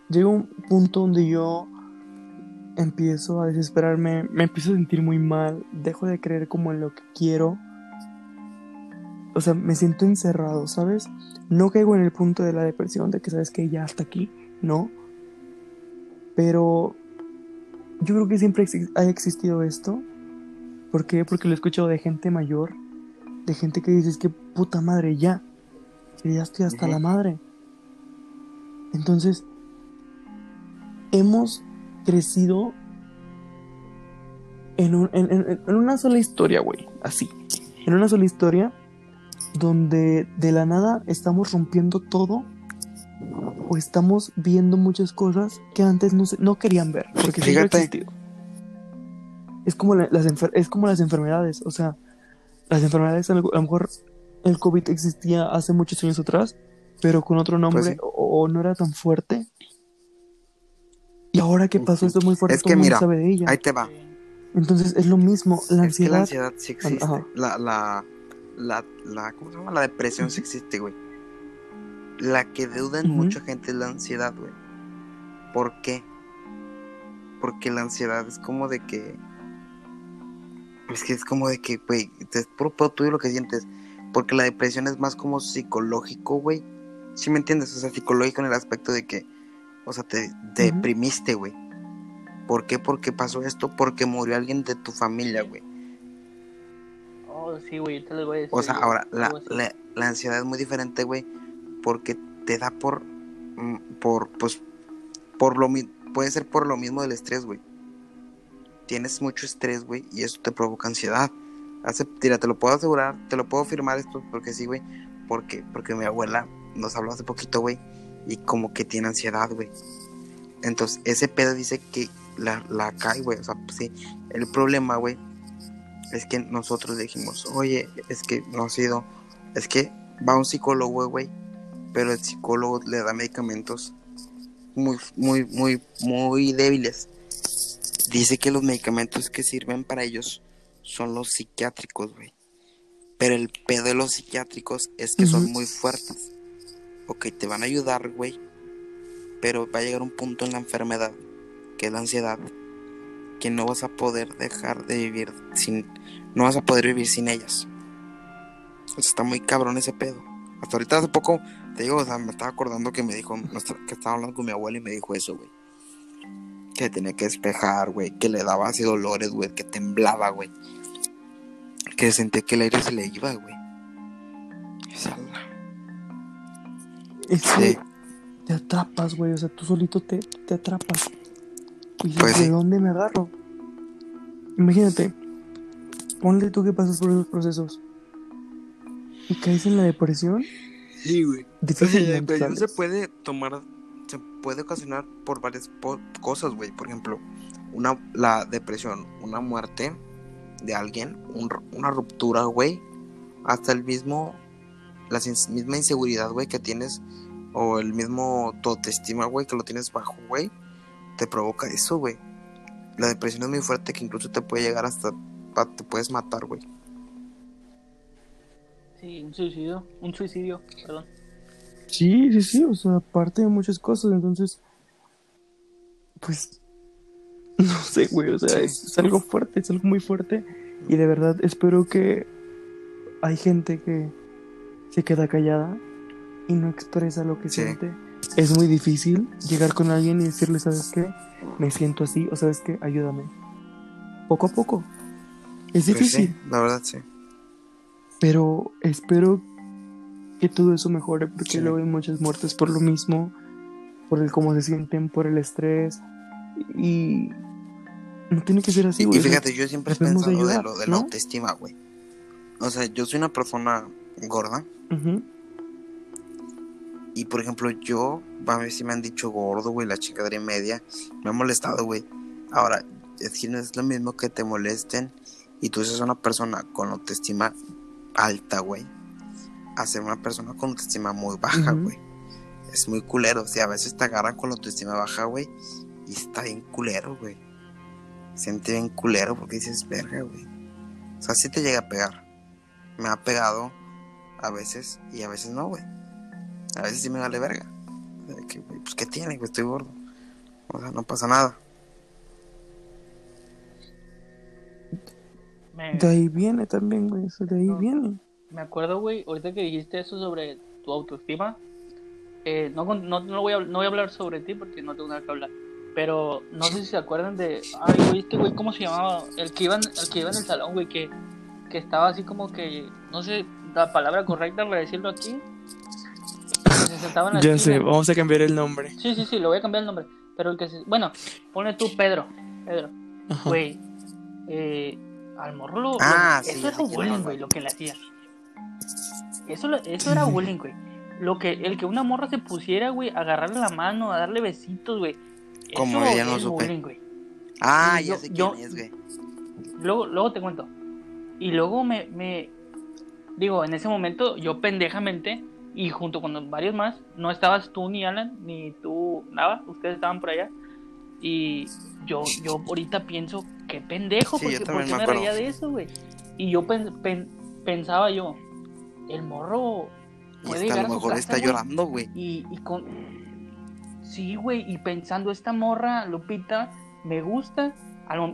llega un punto donde yo empiezo a desesperarme, me empiezo a sentir muy mal, dejo de creer como en lo que quiero. O sea, me siento encerrado, ¿sabes? No caigo en el punto de la depresión, de que sabes que ya hasta aquí, no. Pero yo creo que siempre ha existido esto. ¿Por qué? Porque lo he escuchado de gente mayor, de gente que dices que puta madre, ya. Que ya estoy hasta la madre. Entonces, hemos crecido en, un- en- en- en una sola historia, güey. Así. En una sola historia donde de la nada estamos rompiendo todo o estamos viendo muchas cosas que antes no, se- no querían ver. Porque Fíjate. existido. Es como, la- las enfer- es como las enfermedades. O sea, las enfermedades, a lo a lo mejor el COVID existía hace muchos años atrás, pero con otro nombre Pues sí. o, o no era tan fuerte. Y ahora que pasó esto muy fuerte, Es todo que mundo mira, sabe de ella. Ahí te va. Entonces es lo mismo, la Es que la ansiedad. ansiedad sí existe. Ajá. La, la, la, la, ¿cómo se llama? La depresión sí existe, güey. La que duda en mucha gente es la ansiedad, güey. ¿Por qué? Porque la ansiedad es como de que. Es que es como de que, güey, es puro pedo tuyo lo que sientes. Porque la depresión es más como psicológico, güey. ¿Sí me entiendes? O sea, psicológico en el aspecto de que, o sea, te, deprimiste, güey. ¿Por qué? Porque pasó esto, porque murió alguien de tu familia, güey. Sí, güey, yo te les voy a decir. O sea, ahora, la, la, la ansiedad es muy diferente, güey, porque te da por, mm, por, pues, por lo mismo, puede ser por lo mismo del estrés, güey. Tienes mucho estrés, güey, y eso te provoca ansiedad. Hace, tira, te lo puedo asegurar, te lo puedo firmar esto, porque sí, güey, porque, porque mi abuela nos habló hace poquito, güey, y como que tiene ansiedad, güey. Entonces, ese pedo dice que la, la cae, güey, o sea, pues sí, el problema, güey, es que nosotros dijimos, oye, es que no ha sido, es que va a un psicólogo, güey, pero el psicólogo le da medicamentos muy, muy, muy, muy débiles. Dice que los medicamentos que sirven para ellos son los psiquiátricos, güey. Pero el pedo de los psiquiátricos es que son muy fuertes. Ok, te van a ayudar, güey. Pero va a llegar un punto en la enfermedad, que es la ansiedad, que no vas a poder dejar de vivir sin. No vas a poder vivir sin ellas. Está muy cabrón ese pedo. Hasta ahorita hace poco, te digo, o sea, me estaba acordando que me dijo, que estaba hablando con mi abuela y me dijo eso, güey. Que tenía que despejar, güey. Que le daba así dolores, güey. Que temblaba, güey. Que sentía que el aire se le iba, güey. Sí. te atrapas, güey. O sea, tú solito te, te atrapas. Y Pues ¿de sí. dónde me agarro? Imagínate, ponle tú que pasas por esos procesos y caes en la depresión. Sí, güey. Difícilmente depresión se puede tomar, se puede ocasionar por varias po- cosas, güey. Por ejemplo, una, la depresión, una muerte de alguien, un una ruptura, güey. Hasta el mismo, la misma inseguridad, güey, que tienes, o el mismo tu autoestima, güey, que lo tienes bajo, güey, te provoca eso, güey. La depresión es muy fuerte que incluso te puede llegar hasta, pa- te puedes matar, güey. Sí, un suicidio. Un suicidio, perdón. Sí, sí, sí, o sea, aparte de muchas cosas, entonces, pues, no sé, güey, o sea, es, es algo fuerte, es algo muy fuerte y de verdad espero que hay gente que se queda callada y no expresa lo que Sí. siente. Es muy difícil llegar con alguien y decirle, ¿sabes qué? Me siento así, o sabes qué, ayúdame. Poco a poco. Es Pues difícil. sí, la verdad sí. Pero espero que todo eso mejore porque Sí. luego hay muchas muertes por lo mismo, por el cómo se sienten, por el estrés y no tiene que ser así, Y, fíjate, yo siempre he de pensado de, ayudar, lo, de ¿no? la autoestima, güey. O sea, yo soy una persona gorda y, por ejemplo, yo, a ver si me han dicho gordo, güey, la chingadera y media, me ha molestado, güey. Ahora, es que no es lo mismo que te molesten y tú seas una persona con autoestima alta, güey, a ser una persona con autoestima muy baja, güey. Es muy culero, o sea, a veces te agarran con la autoestima baja, güey, y está bien culero, güey. Siente bien culero porque dices, verga, güey. O sea, sí te llega a pegar. Me ha pegado a veces y a veces no, güey. A veces sí me vale verga. Que, pues, ¿qué tiene, güey? Estoy gordo. O sea, no pasa nada. Me, De ahí viene también, güey, eso de ahí No. viene. me acuerdo, güey, ahorita que dijiste eso sobre tu autoestima. eh, no, no, no voy a, no voy a hablar sobre ti porque no tengo nada que hablar. Pero no sé si se acuerdan de. Ay, güey, este güey, ¿cómo se llamaba? El que iba en, el, que iba en el salón, güey, que, que estaba así como que. No sé la palabra correcta para decirlo aquí. Se sentaba en la Ya sé, vamos a cambiar el nombre. Sí, sí, sí, lo voy a cambiar el nombre. Pero el que se. Bueno, pone tú Pedro. Pedro. Güey. Eh, al morro lo. Ah, sí, eso ya era bullying, güey, lo que le hacía. Eso, eso era bullying, güey. Lo que, el que una morra se pusiera, güey, a agarrarle la mano, a darle besitos, güey. Como ella no es supe. bullying, güey. Ah, Yo- ya sé quién yo- es, güey. Luego, luego te cuento. Y luego me, me. Digo, en ese momento, yo pendejamente, y junto con varios más, no estabas tú ni Alan, ni tú, nada, ustedes estaban por allá. Y yo, yo ahorita pienso, qué pendejo, Sí, porque, ¿por qué me me reía de eso, güey? Y yo pen- pen- pensaba yo, el morro Y puede hasta llegar a a lo su mejor casa, está llorando, güey. y, y con. Sí, güey, y pensando, esta morra, Lupita, me gusta.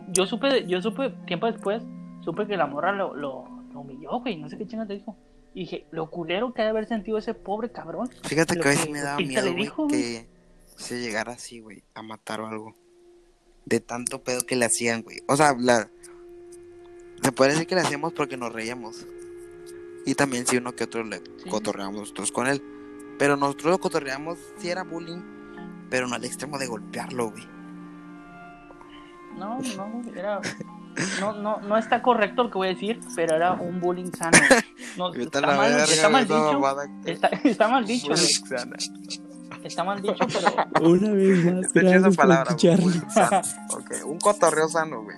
Yo supe, yo supe, tiempo después, supe que la morra lo, lo, lo humilló, güey, no sé qué chingas te dijo. Y dije, lo culero que ha de haber sentido ese pobre cabrón. Fíjate que a veces me daba miedo, güey. que se llegara así, güey, a matar o algo. De tanto pedo que le hacían, güey. O sea, la... se puede decir que le hacíamos porque nos reíamos. Y también si uno que otro le Sí. cotorreamos nosotros con él. Pero nosotros lo cotorreamos, si era bullying, pero no al extremo de golpearlo, güey. No, no, era. No, no, no está correcto lo que voy a decir, pero era un bullying sano. No, está, mal, está mal dicho. Está, está mal dicho. Está mal dicho, pero. Una vez más, chida esa palabra, güey, escucharnos. bullying sano. Ok, un cotorreo sano, güey.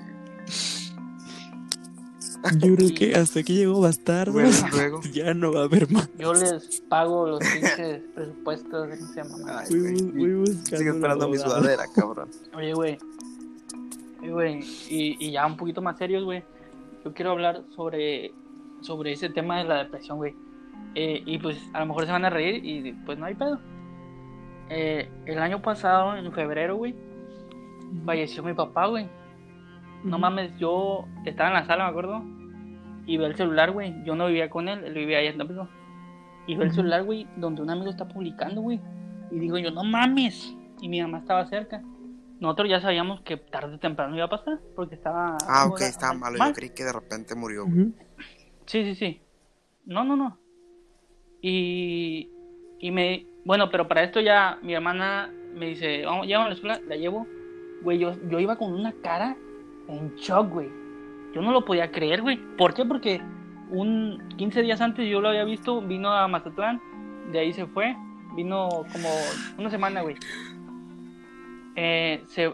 Yo creo que hasta aquí llegó bastardo. Bueno, luego. Ya no va a haber más. Yo les pago los pinches presupuestos de se llama. Ay, güey. voy un esperando mi sudadera, cabrón. Oye, güey. Oye, güey. Y, y ya un poquito más serios, güey. Yo quiero hablar sobre, sobre ese tema de la depresión, güey. Eh, y pues a lo mejor se van a reír y pues no hay pedo. Eh, el año pasado, en febrero, güey, falleció mi papá, güey. No mames, yo estaba en la sala, me acuerdo. Y veo el celular, güey. Yo no vivía con él, él vivía allá en Tampico. Y veo el celular, güey, donde un amigo está publicando, güey. Y digo yo, no mames. Y mi mamá estaba cerca. Nosotros ya sabíamos que tarde o temprano iba a pasar, porque estaba... Ah, ok, estaba malo. mal. Yo creí que de repente murió, güey. Sí, sí, sí. No, no, no. Y, y me... Bueno, pero para esto ya mi hermana me dice, vamos, llévame a la escuela, la llevo. Güey, yo, yo iba con una cara en shock, güey. Yo no lo podía creer, güey. ¿Por qué? Porque un 15 días antes yo lo había visto, vino a Mazatlán, de ahí se fue, vino como una semana, güey. Eh, se,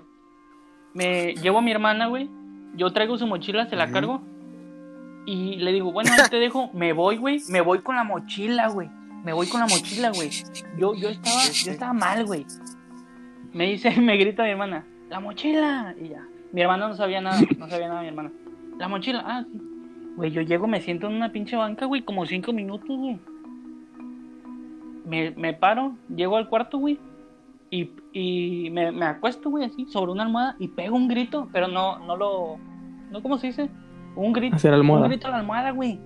me llevo a mi hermana, güey. Yo traigo su mochila, se la cargo. Y le digo, bueno, ahí te dejo, me voy, güey. Me voy con la mochila, güey. Me voy con la mochila, güey. Yo, yo estaba, yo estaba mal, güey. Me dice, me grita mi hermana, la mochila. Y ya. Mi hermana no sabía nada, no sabía nada mi hermana. La mochila, ah, sí. Güey, yo llego, me siento en una pinche banca, güey, como cinco minutos, güey. me, me paro, llego al cuarto, güey, y, y me, me acuesto, güey, así, sobre una almohada y pego un grito, pero no, no lo, no, ¿cómo se dice? Un grito, Hacia la un almohada. grito a la almohada, güey.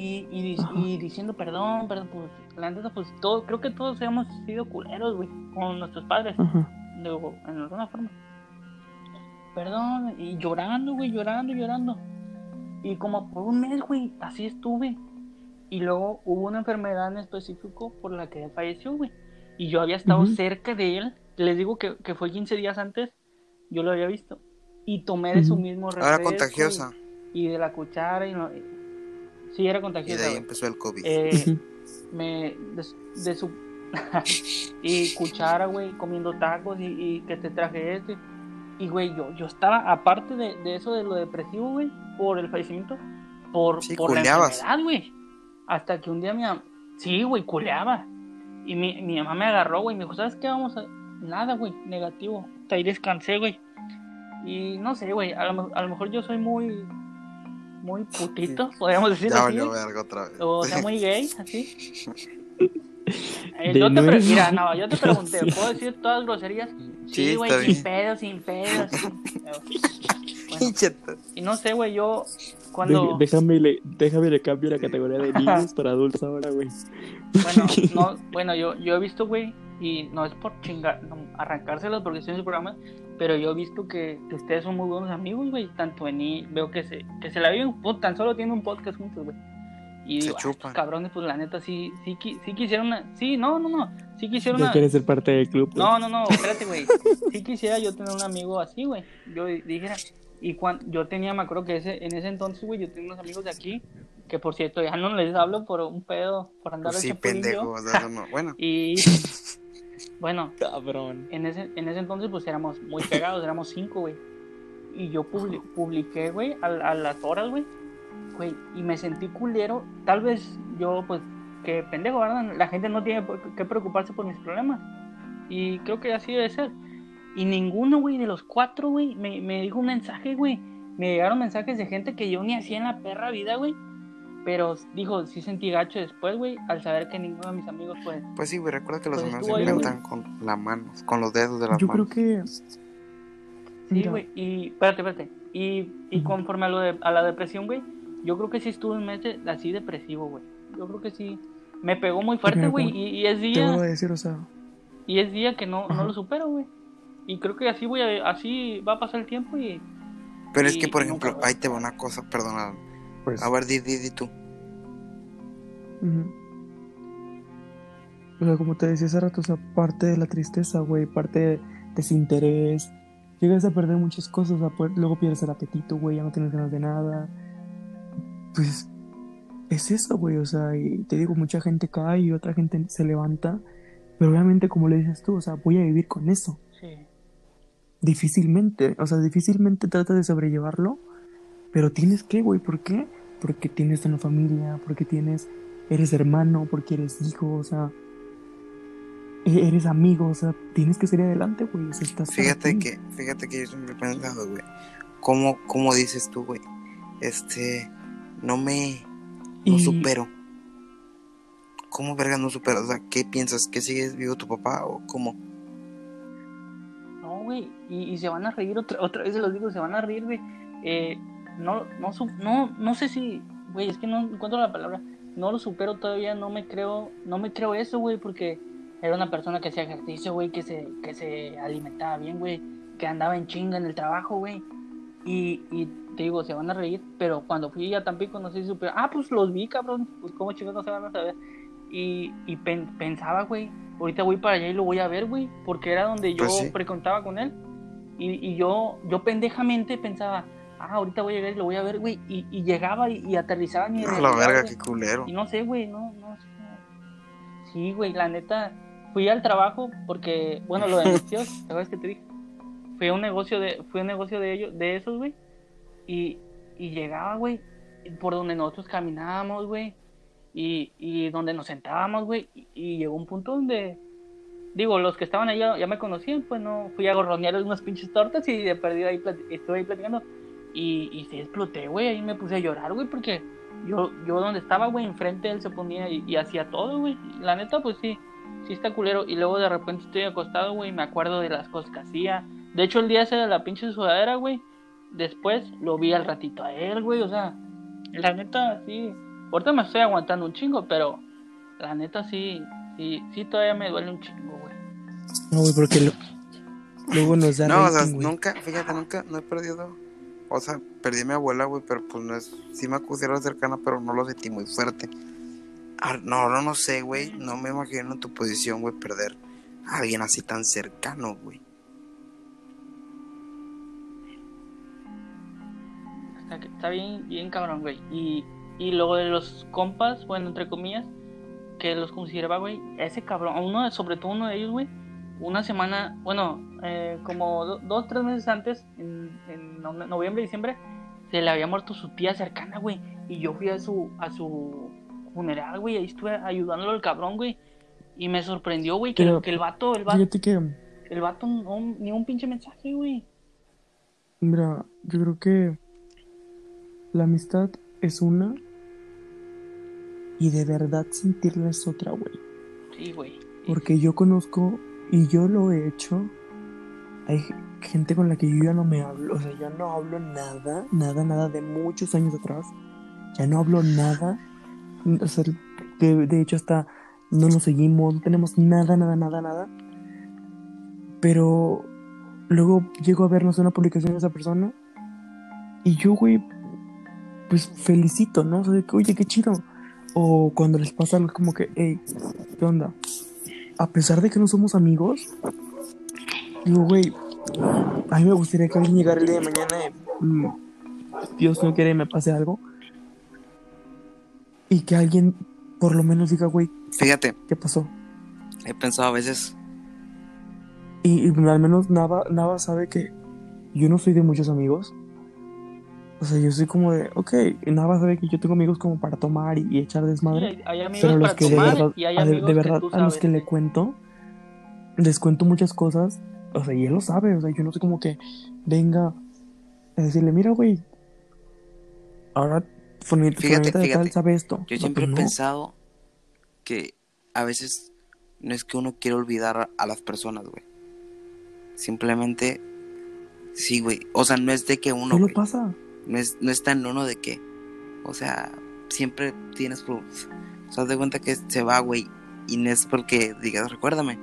Y, diciendo perdón, perdón, pues, la neta, pues, todo, creo que todos hemos sido culeros, güey, con nuestros padres, digo, en alguna forma. Perdón, y llorando, güey, llorando, llorando. Y como por un mes, güey, así estuve. Y luego hubo una enfermedad en específico por la que él falleció, güey. Y yo había estado cerca de él. Les digo que, que fue 15 días antes. Yo lo había visto. Y tomé de su mismo Ahora refresco contagiosa. Y, y de la cuchara. Y no- sí, era Y contagiosa. de ahí empezó el COVID. Eh, me de, de su y cuchara, güey, comiendo tacos y, y que te traje este. Y güey, yo, yo estaba, aparte de, de eso de lo depresivo, güey, por el fallecimiento, por, Sí, por la enfermedad, güey. Hasta que un día mi mam- sí, güey, culeaba. Y mi, mi mamá me agarró, güey, me dijo, ¿sabes qué? Vamos a. Nada, güey, negativo. Ahí descansé, güey. Y no sé, güey, a lo, a lo mejor yo soy muy. Muy putito, podríamos decir ya así. verga otra vez. O sea, muy gay, así. Eh, yo, te pre- mira, no, yo te pregunté. ¿puedo decir todas groserías? Sí, Sí, güey, sin pedos, sin pedos. Bueno, y no sé, güey, yo cuando... De- déjame, le, déjame le cambio la categoría de niños para adultos ahora, güey. Bueno, no, bueno yo, yo he visto, güey, y no es por chingar, no, arrancárselos porque estoy en el programa, pero yo he visto que, que ustedes son muy buenos amigos, güey, tanto en I, veo que se, que se la viven, tan solo tienen un podcast juntos, güey. Y Se digo, "Ah, chupan. estos cabrones, pues la neta, sí, sí, sí quisieron una, sí, no, no, no, sí quisieron Ya una, quieres ser parte del club. güey. No, no, no, espérate, güey. Sí quisiera yo tener un amigo así, güey. Yo dijera, y cuando yo tenía, me acuerdo que ese, en ese entonces, güey, yo tenía unos amigos de aquí, que por cierto, ya no les hablo por un pedo, por andar Pues de sí, chapulín yo. pendejo. o sea, eso no- Bueno, Y bueno, Cabrón. en ese, en ese entonces, pues éramos muy pegados, éramos cinco, güey. Y yo publi- publiqué, güey, a, a las horas, güey. Güey, y me sentí culero. Tal vez yo, pues, que pendejo, ¿verdad? La gente no tiene por qué preocuparse por mis problemas. Y creo que así debe ser. Y ninguno, güey, de los cuatro, güey, me, me dijo un mensaje, güey. Me llegaron mensajes de gente que yo ni hacía en la perra vida, güey. Pero dijo, sí sentí gacho después, güey, al saber que ninguno de mis amigos, pues, pues sí, güey. Recuerda que los Pues ahí, inventan con la mano, con los dedos de las Yo creo manos. que. Sí, güey, y espérate, espérate. Y, y conforme a, lo de, a la depresión, güey, yo creo que sí estuve un mes de- así depresivo, güey. Yo creo que sí. Me pegó muy fuerte, güey, y, y es te voy a día, decir, o sea. y es día que no, no lo supero, güey. Y creo que así voy a, así va a pasar el tiempo y Pero es que, por y nunca- ejemplo, ahí te va una cosa, perdona. Pues, A ver, di, di, di tú. Ujú. O sea, como te decía hace rato, o sea, parte de la tristeza, güey, parte de desinterés. Llegas a perder muchas cosas, o sea, pues, luego pierdes el apetito, güey, ya no tienes ganas de nada. Pues es eso, güey, o sea, y te digo, mucha gente cae y otra gente se levanta. Pero obviamente, como le dices tú, o sea, voy a vivir con eso. sí. Difícilmente, o sea, difícilmente tratas de sobrellevarlo, pero tienes que, güey, ¿por qué? Porque tienes una familia, porque tienes, eres hermano, porque eres hijo, o sea, e- eres amigo, o sea, tienes que salir adelante, güey, o sea, estás para Fíjate que, fíjate que yo siempre he pensado, güey. ¿Cómo, cómo dices tú, güey? Este, no me, no Y- supero. ¿Cómo verga no supero? O sea, ¿qué piensas? ¿Que sigues vivo tu papá o cómo? No, güey, y, y se van a reír otra, otra vez, se los digo, se van a reír, güey. Eh, no, no, su- no, no sé si, güey, es que no encuentro la palabra. No lo supero todavía, no me creo, no me creo eso, güey, porque era una persona que hacía ejercicio, güey, que se, que se alimentaba bien, güey, que andaba en chinga en el trabajo, güey. Y, y te digo, se van a reír, pero cuando fui a Tampico, no sé si supieron, ah, pues los vi, cabrón, pues cómo chicos no se van a saber. Y, y pen- pensaba, güey, ahorita voy para allá y lo voy a ver, güey, porque era donde yo Pues sí. frecuentaba con él. Y, y yo, yo pendejamente pensaba, ah, ahorita voy a llegar y lo voy a ver, güey. Y, y llegaba y, y aterrizaba en mi A la verga, qué culero. Y no sé, güey, no, no sé. Sí, güey, la neta. Fui al trabajo porque, bueno, lo de mis tíos, ¿te acuerdas que te dije? Fui a un negocio de, fui a un negocio de ellos, de esos, güey. Y, y llegaba, güey, por donde nosotros caminábamos, güey. Y, y donde nos sentábamos, güey. Y, y llegó un punto donde, digo, los que estaban ahí ya, ya me conocían, pues no, fui a gorronear unas pinches tortas y de perdido ahí, estuve ahí platicando. Y, y sí exploté, güey, ahí me puse a llorar, güey, porque yo, yo donde estaba, güey, enfrente de él se ponía y, y hacía todo, güey. La neta, pues sí, sí está culero. Y luego de repente estoy acostado, güey, y me acuerdo de las cosas que hacía. De hecho, el día ese de la pinche sudadera, güey, después lo vi al ratito a él, güey, o sea, la neta, sí. Ahorita me estoy aguantando un chingo, pero la neta, sí, sí, sí, todavía me duele un chingo, güey. No, güey, porque lo- luego nos da No, o sea, nunca, fíjate, nunca, no he perdido. O sea, perdí a mi abuela, güey, pero pues no es. Sí me considero cercana, pero no lo sentí muy fuerte. Ah, no, no, no sé, güey. No me imagino en tu posición, güey, perder a alguien así tan cercano, güey. Está, bien, bien cabrón, güey. Y, y luego de los compas, bueno, entre comillas, que los consideraba, güey, ese cabrón, uno, sobre todo uno de ellos, güey, una semana, bueno, eh, como do- dos, tres meses antes, en, en no- noviembre, diciembre, se le había muerto su tía cercana, güey. Y yo fui a su, a su funeral, güey, ahí estuve ayudándolo al cabrón, güey. Y me sorprendió, güey, que, Pero, que el vato, el vato, Fíjate que, el vato no, ni un pinche mensaje, güey. mira, yo creo que la amistad es una y de verdad sentirla es otra, güey. Sí, güey. Porque yo conozco y yo lo he hecho. Hay gente con la que yo ya no me hablo, o sea, ya no hablo nada, nada, nada de muchos años atrás. Ya no hablo nada. O sea, de, de hecho hasta no nos seguimos, no tenemos nada, nada, nada, nada. Pero luego llego a vernos una publicación de esa persona y yo, güey, pues felicito, ¿no? O sea, que, oye, qué chido. O cuando les pasa algo como que, hey, ¿qué onda? A pesar de que no somos amigos, digo, güey, a mí me gustaría que alguien llegara el día de mañana y, mm, Dios no quiere me pase algo. Y que alguien por lo menos diga, güey, Fíjate, ¿qué pasó? he pensado a veces. Y, y al menos Nava, Nava sabe que yo no soy de muchos amigos. O sea, yo soy como de, ok, y Nava sabe que yo tengo amigos como para tomar y, y echar Sí, desmadre. hay, hay amigos Pero los para que de verdad, y hay a de, amigos de que verdad tú a los que le cuento, les cuento muchas cosas. O sea, y él lo sabe. O sea, yo no sé como que venga a decirle, mira, güey, ahora Fíjate, fulanita de tal fíjate. sabe esto. Yo No, siempre he pues no. pensado que a veces no es que uno quiera olvidar a, las personas, güey. Simplemente, sí, güey. O sea, no es de que uno, Solo güey, pasa. No es, no está en uno de que, o sea, siempre tienes, pro- o sea, de cuenta que se va, güey, y no es porque digas, recuérdame.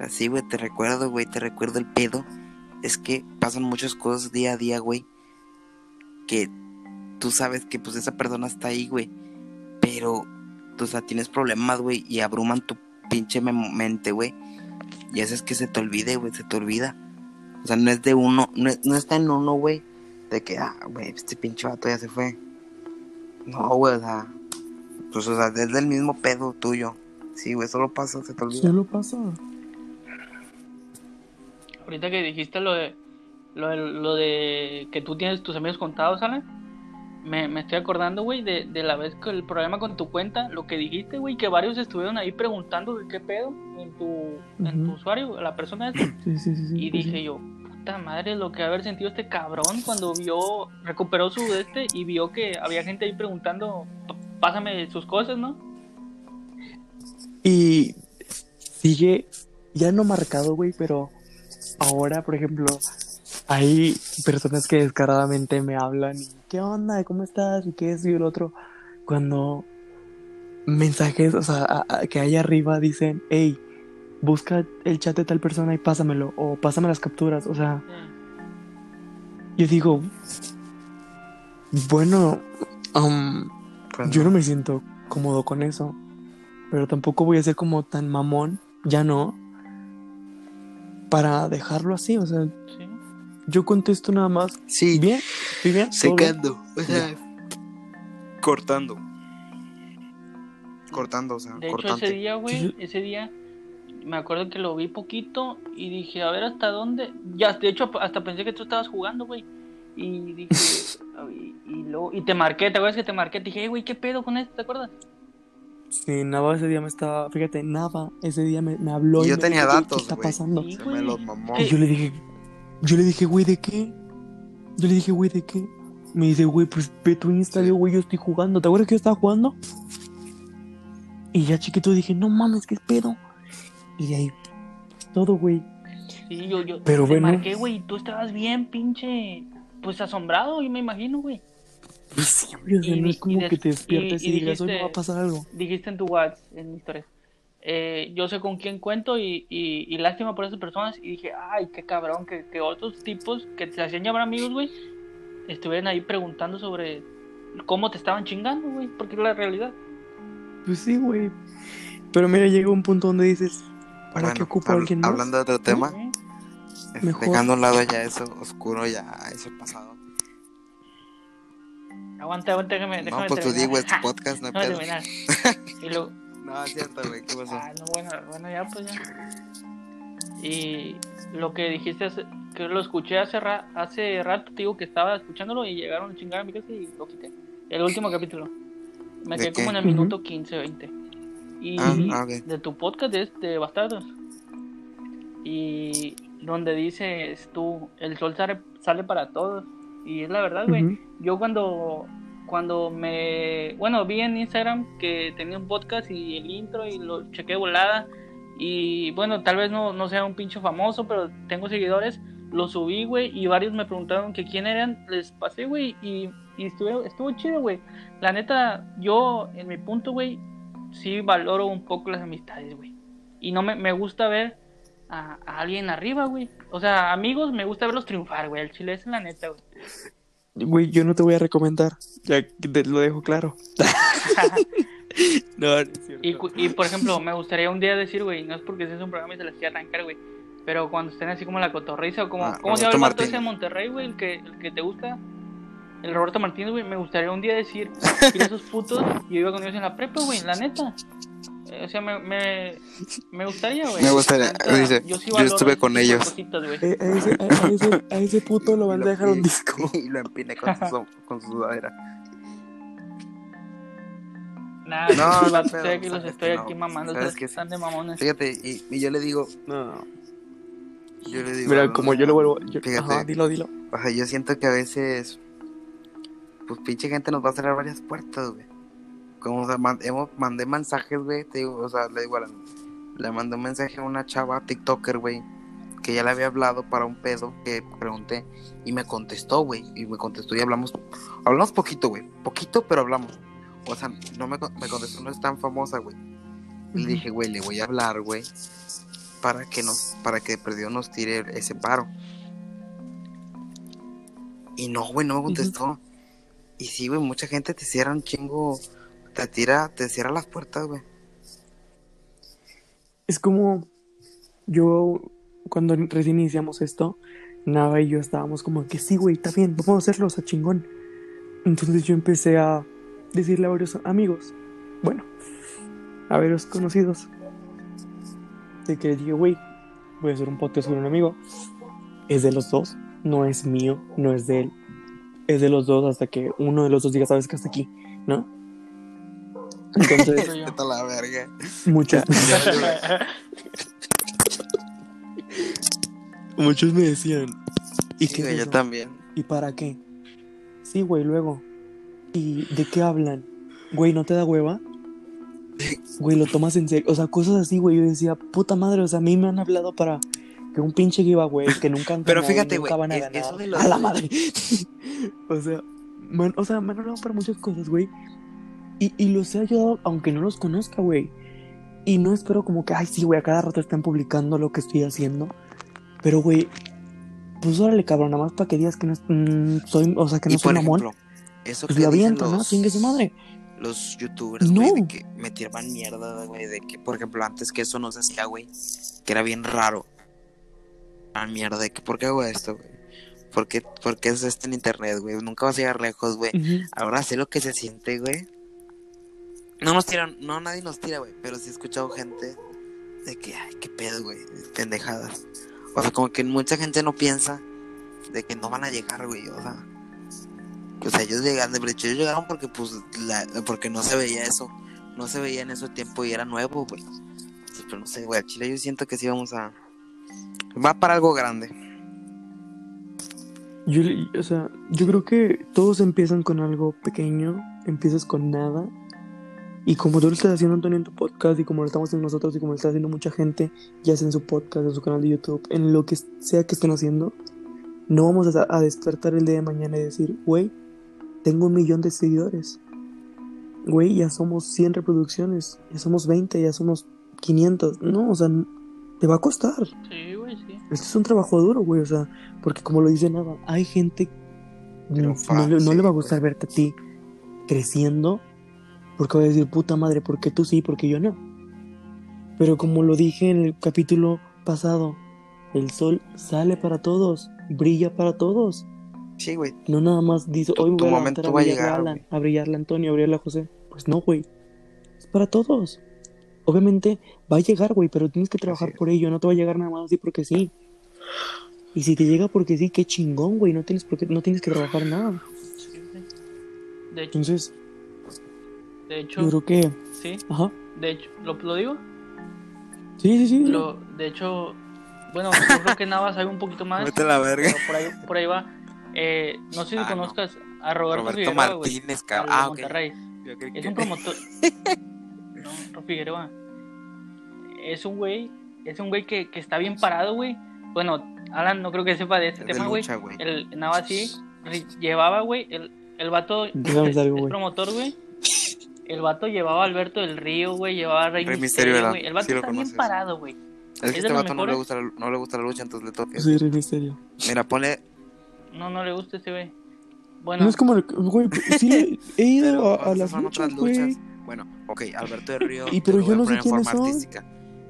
Así, güey, te recuerdo, güey, te recuerdo el pedo. Es que pasan muchas cosas día a día, güey, que tú sabes que pues esa persona está ahí, güey, pero, o sea, tienes problemas, güey, y abruman tu pinche mente, güey, y haces que se te olvide, güey, se te olvida. O sea, no es de uno, no, es- no está en uno, güey, de que, ah, güey, este pinche vato ya se fue. No, güey, o sea, pues, o sea, es del mismo pedo tuyo. Sí, güey, solo pasa, se te olvida. Solo pasa. Ahorita que dijiste lo de, lo de, lo de que tú tienes tus amigos contados, Alan, me, me estoy acordando, güey, de, de la vez que el problema con tu cuenta, lo que dijiste, güey, que varios estuvieron ahí preguntando de qué pedo en tu, en tu usuario, la persona esta. Sí, sí, sí. sí, Y sí, dije sí. yo, puta madre, lo que haber sentido este cabrón cuando vio, recuperó su este y vio que había gente ahí preguntando, "P- pásame sus cosas, ¿no? Y sigue, ya no marcado, güey, pero ahora, por ejemplo, hay personas que descaradamente me hablan ¿qué onda? ¿Cómo estás? ¿Y qué es? Y el otro, cuando mensajes, o sea, que ahí arriba dicen, hey, busca el chat de tal persona y pásamelo, o pásame las capturas, o sea, yo digo, bueno, um, Pues yo no me siento cómodo con eso. Pero tampoco voy a ser como tan mamón, ya no. Para dejarlo así, o sea, Sí. yo contesto nada más. Sí, Bien, ¿estoy bien? Secando, o sea, cortando. Cortando, o sea, De hecho, ese día, güey, Sí. ese día, me acuerdo que lo vi poquito y dije, a ver hasta dónde. Ya, de hecho, hasta pensé que tú estabas jugando, güey. Y dije, y, y luego, y te marqué, ¿te acuerdas que te marqué? Te dije, "Ey, güey, ¿qué pedo con esto? ¿Te acuerdas? Sí, Nava ese día me estaba, fíjate, Nava ese día me, me habló Y y yo me tenía dijo, "¿Qué- datos, ¿qué está pasando? Sí, Se güey. me los mamó. Y yo le dije, yo le dije, güey, ¿de qué? Yo le dije, güey, ¿de qué? Me dice, güey, pues ve tu Insta, Sí. güey, yo estoy jugando. ¿Te acuerdas que yo estaba jugando? Y ya chiquito dije, no mames, qué pedo. Y de ahí, todo, güey. Sí, yo, yo Pero te bueno. marqué, güey, tú estabas bien, pinche, pues asombrado, yo me imagino, güey. Pues sí, güey, o sea, no es como que te despiertes y, y- y digas, hoy dijiste- va a pasar algo. Dijiste en tu WhatsApp, en mi historia, eh, yo sé con quién cuento y, y, y lástima por esas personas. Y dije, ay, qué cabrón, que, que otros tipos que te hacían llamar amigos, güey, estuvieran ahí preguntando sobre cómo te estaban chingando, güey, porque es la realidad. Pues sí, güey. Pero mira, llega un punto donde dices, ¿para qué Bueno, ocupo a habl- alguien más? Hablando de otro tema, ¿Eh? Mejor. dejando a un lado ya eso oscuro, ya eso pasado. Aguanta, aguanta, déjame, No, déjame pues tú terminar. digo, es tu podcast, no hay Déjame pedo. terminar. Y luego, No, es cierto, güey, ¿qué pasó? Ah, no, bueno, bueno, ya pues ya. Y lo que dijiste, hace- que lo escuché hace, ra- hace rato, te digo que estaba escuchándolo y llegaron a chingar a mi casa y lo quité. El último capítulo. Me ¿De quedé como qué? en el Ujú. minuto 15, 20. Y Ah, ah, de tu podcast de, de Bastardos. Y donde dices tú, el sol sale, sale para todos. Y es la verdad, güey. Yo cuando cuando me bueno vi en Instagram que tenía un podcast y el intro y lo chequé volada y bueno tal vez no, no sea un pincho famoso pero tengo seguidores lo subí güey y varios me preguntaron que quién eran les pasé güey y, y estuvo estuvo chido güey la neta yo en mi punto güey sí valoro un poco las amistades güey y no me, me gusta ver a, a alguien arriba güey o sea amigos me gusta verlos triunfar güey el chile es la neta güey Güey, yo no te voy a recomendar. Ya te lo dejo claro. no, es. Y, por ejemplo, me gustaría un día decir, güey, no es porque sea un programa y se las quiera arrancar, güey, pero cuando estén así como la cotorriza o como, Ah, ¿cómo se llama el ese de. Monterrey, güey? El que, el que te gusta, el Roberto Martínez, güey, me gustaría un día decir, mira esos putos, yo iba con ellos en la prepa, güey, la neta. Eh, o sea, me, me, me gustaría, güey. Me gustaría, neta, dice, sí yo estuve con ellos. cositas. Eh, a, ese, a, a ese, a ese puto lo van a dejar un disco. y lo empiné con su, con su sudadera. Nah, No, no, no, no, que los estoy no. aquí mamando, Sabes sí. están de mamones. Fíjate, y, y yo le digo, No. yo le digo. Mira, como yo lo vuelvo. yo- Fíjate. Ajá, dilo, dilo. O sea, yo siento que a veces, pues pinche gente nos va a cerrar varias puertas, güey. Como, o sea, man- hemos, mandé mensajes, güey, te digo, o sea, le digo, a la- le mandé un mensaje a una chava, TikToker, güey, que ya le había hablado para un pedo que pregunté y me contestó, güey, y me contestó y hablamos, hablamos poquito, güey, poquito, pero hablamos. O sea, no me, me contestó, no es tan famosa, güey. Y le dije, güey, le voy a hablar, güey, para que nos, para que perdió nos tire ese paro. Y no, güey, no me contestó. Y sí, güey, mucha gente te cierra un chingo, te tira, te cierra las puertas, güey. Es como. Yo, cuando recién iniciamos esto, Nava y yo estábamos como que sí, güey, está bien, vamos a hacerlo, o sea, chingón. Entonces yo empecé a decirle a varios amigos, bueno, a varios conocidos, de que dije, güey, voy a hacer un podcast con un amigo. Es de los dos, no es mío, no es de él. Es de los dos hasta que uno de los dos diga, sabes que hasta aquí, ¿no? Entonces, la verga. muchos, muchos me decían, ¿y Sí, qué güey, yo también. ¿Y para qué? Sí, güey, luego. ¿Y de qué hablan? Güey, ¿no te da hueva? Güey, lo tomas en serio. O sea, cosas así, güey. Yo decía, puta madre, o sea, a mí me han hablado para que un pinche giveaway que nunca han Pero ganado fíjate, güey, es- eso de los- A la madre. o sea, man, o sea, me han hablado para muchas cosas, güey. Y, y los he ayudado aunque no los conozca, güey. Y no espero como que, ay, sí, güey, a cada rato estén publicando lo que estoy haciendo. Pero, güey, pues órale, cabrón, nada más para que digas que no es- mm, soy, o sea, que no soy mamón. eso Pues que lo dicen avientas, ¿no? los, Chingue su madre. los youtubers, No. güey, de que me tiraban mierda, güey, de que, por ejemplo, antes que eso no se hacía, güey, que era bien raro. Ah, mierda, ¿por qué hago esto, güey? ¿Por qué, por qué es esto en internet, güey? Nunca vas a llegar lejos, güey. Ahora sé lo que se siente, güey. No nos tiran, no nadie nos tira, güey, pero sí he escuchado gente de que, ay, qué pedo, güey, pendejadas. O sea, como que mucha gente no piensa de que no van a llegar, güey, o sea. O sea, ellos llegaron, de hecho ellos llegaron porque, pues, la, porque no se veía eso. No se veía en ese tiempo y era nuevo, güey. Pero no sé, güey, Chile yo siento que sí vamos a... Va para algo grande. Yo, le- o sea, yo creo que todos empiezan con algo pequeño, empiezas con nada. Y como tú lo estás haciendo, Antonio, en tu podcast, y como lo estamos haciendo nosotros, y como lo está haciendo mucha gente, ya sea en su podcast, en su canal de YouTube, en lo que sea que estén haciendo, no vamos a, a despertar el día de mañana y decir, güey, tengo un millón de seguidores. Güey, ya somos 100 reproducciones, ya somos 20, ya somos 500. No, o sea, te va a costar. Sí, güey. Este es un trabajo duro, güey, o sea, porque como lo dice Nava, hay gente no, Triunfa, no le, no sí, le va a güey. gustar verte a ti creciendo, porque va a decir, puta madre, ¿por qué tú sí, porque yo no? Pero como lo dije en el capítulo pasado, el sol sale para todos, brilla para todos. Sí, güey. No nada más dice, hoy tu voy a momento a va a a llegar, Alan, a brillarle a Antonio, a brillarle a José. Pues no, güey. Es para todos. Obviamente va a llegar, güey, pero tienes que trabajar por ello. No te va a llegar nada más así porque sí. Y si te llega porque sí, qué chingón, güey. No tienes, por qué- no tienes que trabajar nada. De hecho, Entonces, de hecho, yo creo que... sí. Ajá. De hecho, ¿lo, lo digo? Sí, sí, sí. Lo, de hecho, bueno, yo creo que Nava sabe un poquito más. Vete a la verga. pero por ahí, por ahí va. Eh, no sé si Ah, no. conozcas a Roberto, Roberto Figueroa, Martínez, cabrón. Ah, ok. Monterrey. Yo creí Es un promotor. no, Ro Figueroa. Es un güey, es un güey que, que está bien parado, güey. Bueno, Alan no creo que sepa de este Es tema, güey. El Nava sí ri- llevaba, güey, el, el vato es, algo, promotor, güey. El vato llevaba a Alberto del Río, güey, llevaba a Rey, Rey Misterio, güey. El vato sí está bien parado, güey. Es que es este vato no le, gusta la, no le gusta la lucha, entonces le toca. Soy Rey Misterio. Mira, ponle. No, no le gusta ese güey. Bueno, No es como... el- Güey, sí le- he ido a, a las luchas, güey. Bueno, ok, Alberto de Río. Y pero yo no sé quiénes son. artística.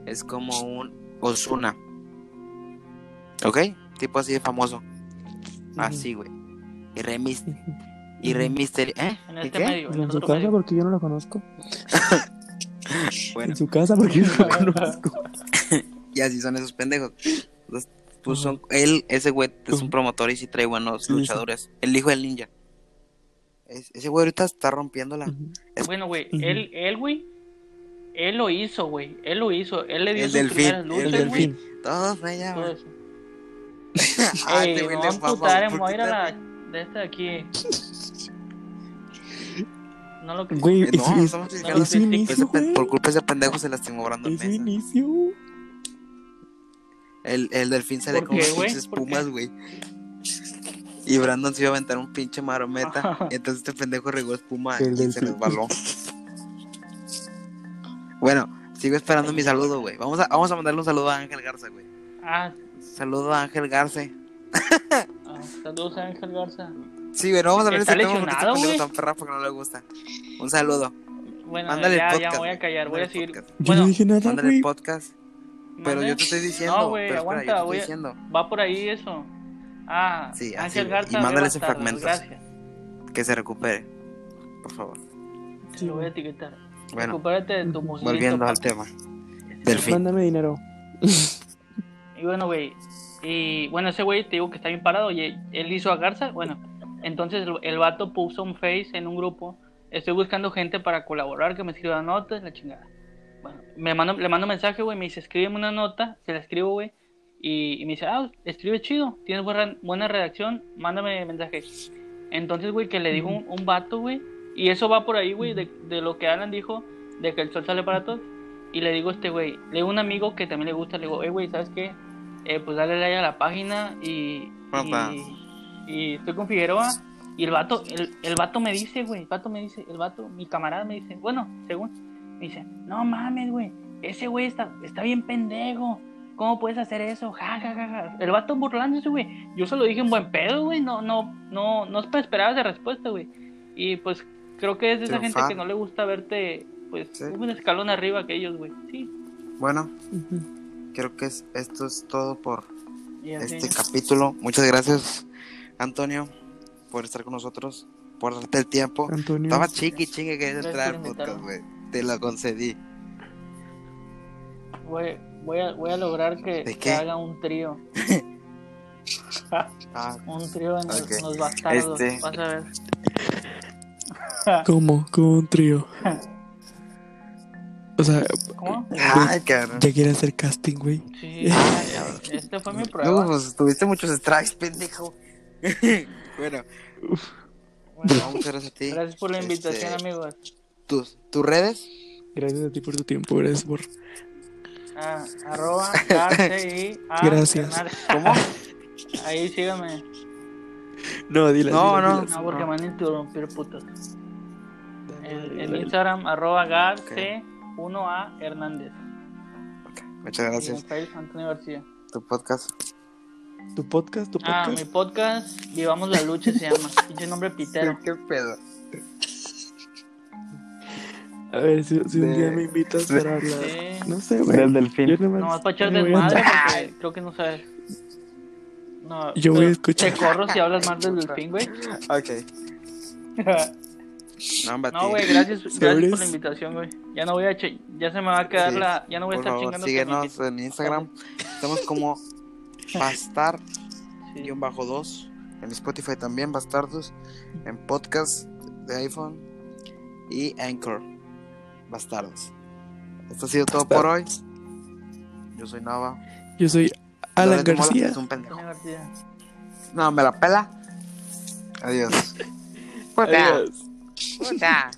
Es como un Osuna. ¿Ok? Tipo así de famoso. Así, güey. Y Rey Mis- Y Rey Misterio. ¿Eh? en ¿Y este qué? medio, en En el su casa medio. porque yo no la conozco. Bueno, En su casa porque yo no la conozco. y así son esos pendejos. Entonces, pues son, él, ese güey es un promotor y sí trae buenos luchadores. El hijo del ninja. Es- ese güey ahorita está rompiéndola. Ujú. Es- Bueno, güey, Ujú. él, él, güey, él lo hizo, güey. Él lo hizo. Él le dio El sus delfín, primeras el El luchas, güey. delfín. Todos me Todo llaman. eso. Ah, Ey, este me güey voy le a fama, emputar, eh, ¿por me voy a qué ir a te la... De esta de aquí. No lo que... Güey, Eh, No, es, es- estamos no, es su sí, inicio, Ese güey. por culpa de ese pendejo se lastimó Brandon Es Mesa. inicio. El, el delfín sale ¿Por con qué, unas güey? pinches ¿Por qué? espumas, güey. Y Brandon se iba a aventar un pinche marometa. y entonces este pendejo regó espuma El y se resbaló. bueno, sigo esperando mi saludo, güey. Vamos a, vamos a mandarle un saludo a Ángel Garza, güey. Ah, Saludo a Ángel Garza. ah, saludos a Ángel Garza. Sí, güey, no vamos a hablar de ese tema porque este pendejo güey. tan perra porque no le gusta. Un saludo. Bueno, Mándale ya, el ya podcast. me voy a güey. callar, voy a el seguir. podcast. Yo Bueno, no dije nada, Mándale el güey. podcast. Pero yo te estoy diciendo. No, güey, aguanta, yo te voy estoy a- diciendo Va por ahí eso. Ah, Sí, así. Y Garza. mándale ese. Gracias. que se recupere. Por favor. Lo voy a etiquetar. Bueno, Recupérate de tu volviendo al tema. Delfín. Mándame dinero. Y bueno, güey. Y bueno, ese güey te digo que está bien parado. Y él hizo a Garza. Bueno, entonces el, el vato puso un face en un grupo. Estoy buscando gente para colaborar, que me escriba notas, la chingada. Bueno, me mando, le mando un mensaje, güey. Me dice, escríbeme una nota. Se la escribo, güey. Y, y me dice, ah, escribe chido. Tienes buena, buena redacción. Mándame mensaje. Entonces, güey, que le digo un, un vato, güey. Y eso va por ahí, güey, de, de lo que Alan dijo, de que el sol sale para todos. Y le digo a este güey, le digo a un amigo que también le gusta, le digo, hey, güey, ¿sabes qué? Eh, pues dale like a la página y, Papá. y, y estoy con Figueroa. Y el vato, el, el vato me dice, güey, el vato me dice, el vato, mi camarada me dice, bueno, según, me dice, no mames, güey, ese güey está, está bien pendejo. ¿Cómo puedes hacer eso? Ja, ja, ja, ja. El vato burlándose, güey. Yo se lo dije en buen pedo, güey. No, no, no, no esperaba esa respuesta, güey. Y pues creo que es de esa gente que no le gusta verte, pues, Sí. un escalón arriba que ellos, güey. Sí. Bueno, creo que es- esto es todo por este capítulo. Muchas gracias, Antonio, por estar con nosotros, por darte el tiempo. Antonio. Estaba chiqui, chingue, querías Gracias entrar al podcast, güey. Te lo concedí. Voy, voy, a, voy a lograr que, haga un trío. Ah, Un trío en, los- Ok. en los bastardos. Este- Vas a ver. ¿Cómo? Como un trío. O sea, ¿Cómo? ay, cabrón. ya quiere hacer casting, güey. Sí. Este fue mi prueba. pues tuviste muchos strikes, pendejo. bueno, Bueno, gracias a ti. gracias por la invitación, Este, amigos. ¿Tus, tus redes? Gracias a ti por tu tiempo, gracias por... Ah, arroba y A Gracias. Hernández. ¿Cómo? Ahí síganme. No, dile. No, no. No, porque me van a interrumpir, putos. En, en Instagram, arroba Garce 1A Hernández. Muchas Y en gracias. Facebook, Antonio García. Tu podcast. Tu podcast, tu Ah, podcast. mi podcast, Vivamos la Lucha se llama. Pinche nombre pitero. ¿Qué pedo? A ver, si, si un día me invitas para hablar. No sé, güey. Del delfín. Yo nomás, Nomás para echar desmadre porque creo que no sabes. No, Yo voy a te- escuchar. Te corro si hablas más del delfín, güey. Ok. No, güey, gracias, gracias por la invitación, güey. Ya no voy a che- ya se me va a quedar Sí. la, ya no voy a Por estar favor, chingando. me síguenos en Instagram. Estamos como Bastar Sí. guion bajo 2 en Spotify también Bastardos en podcast de iPhone y Anchor Bastardos esto ha sido todo por hoy yo soy Nava Yo soy Alan Loret García. es un pendejo. No me la pela adiós Puta. Adiós. Puta.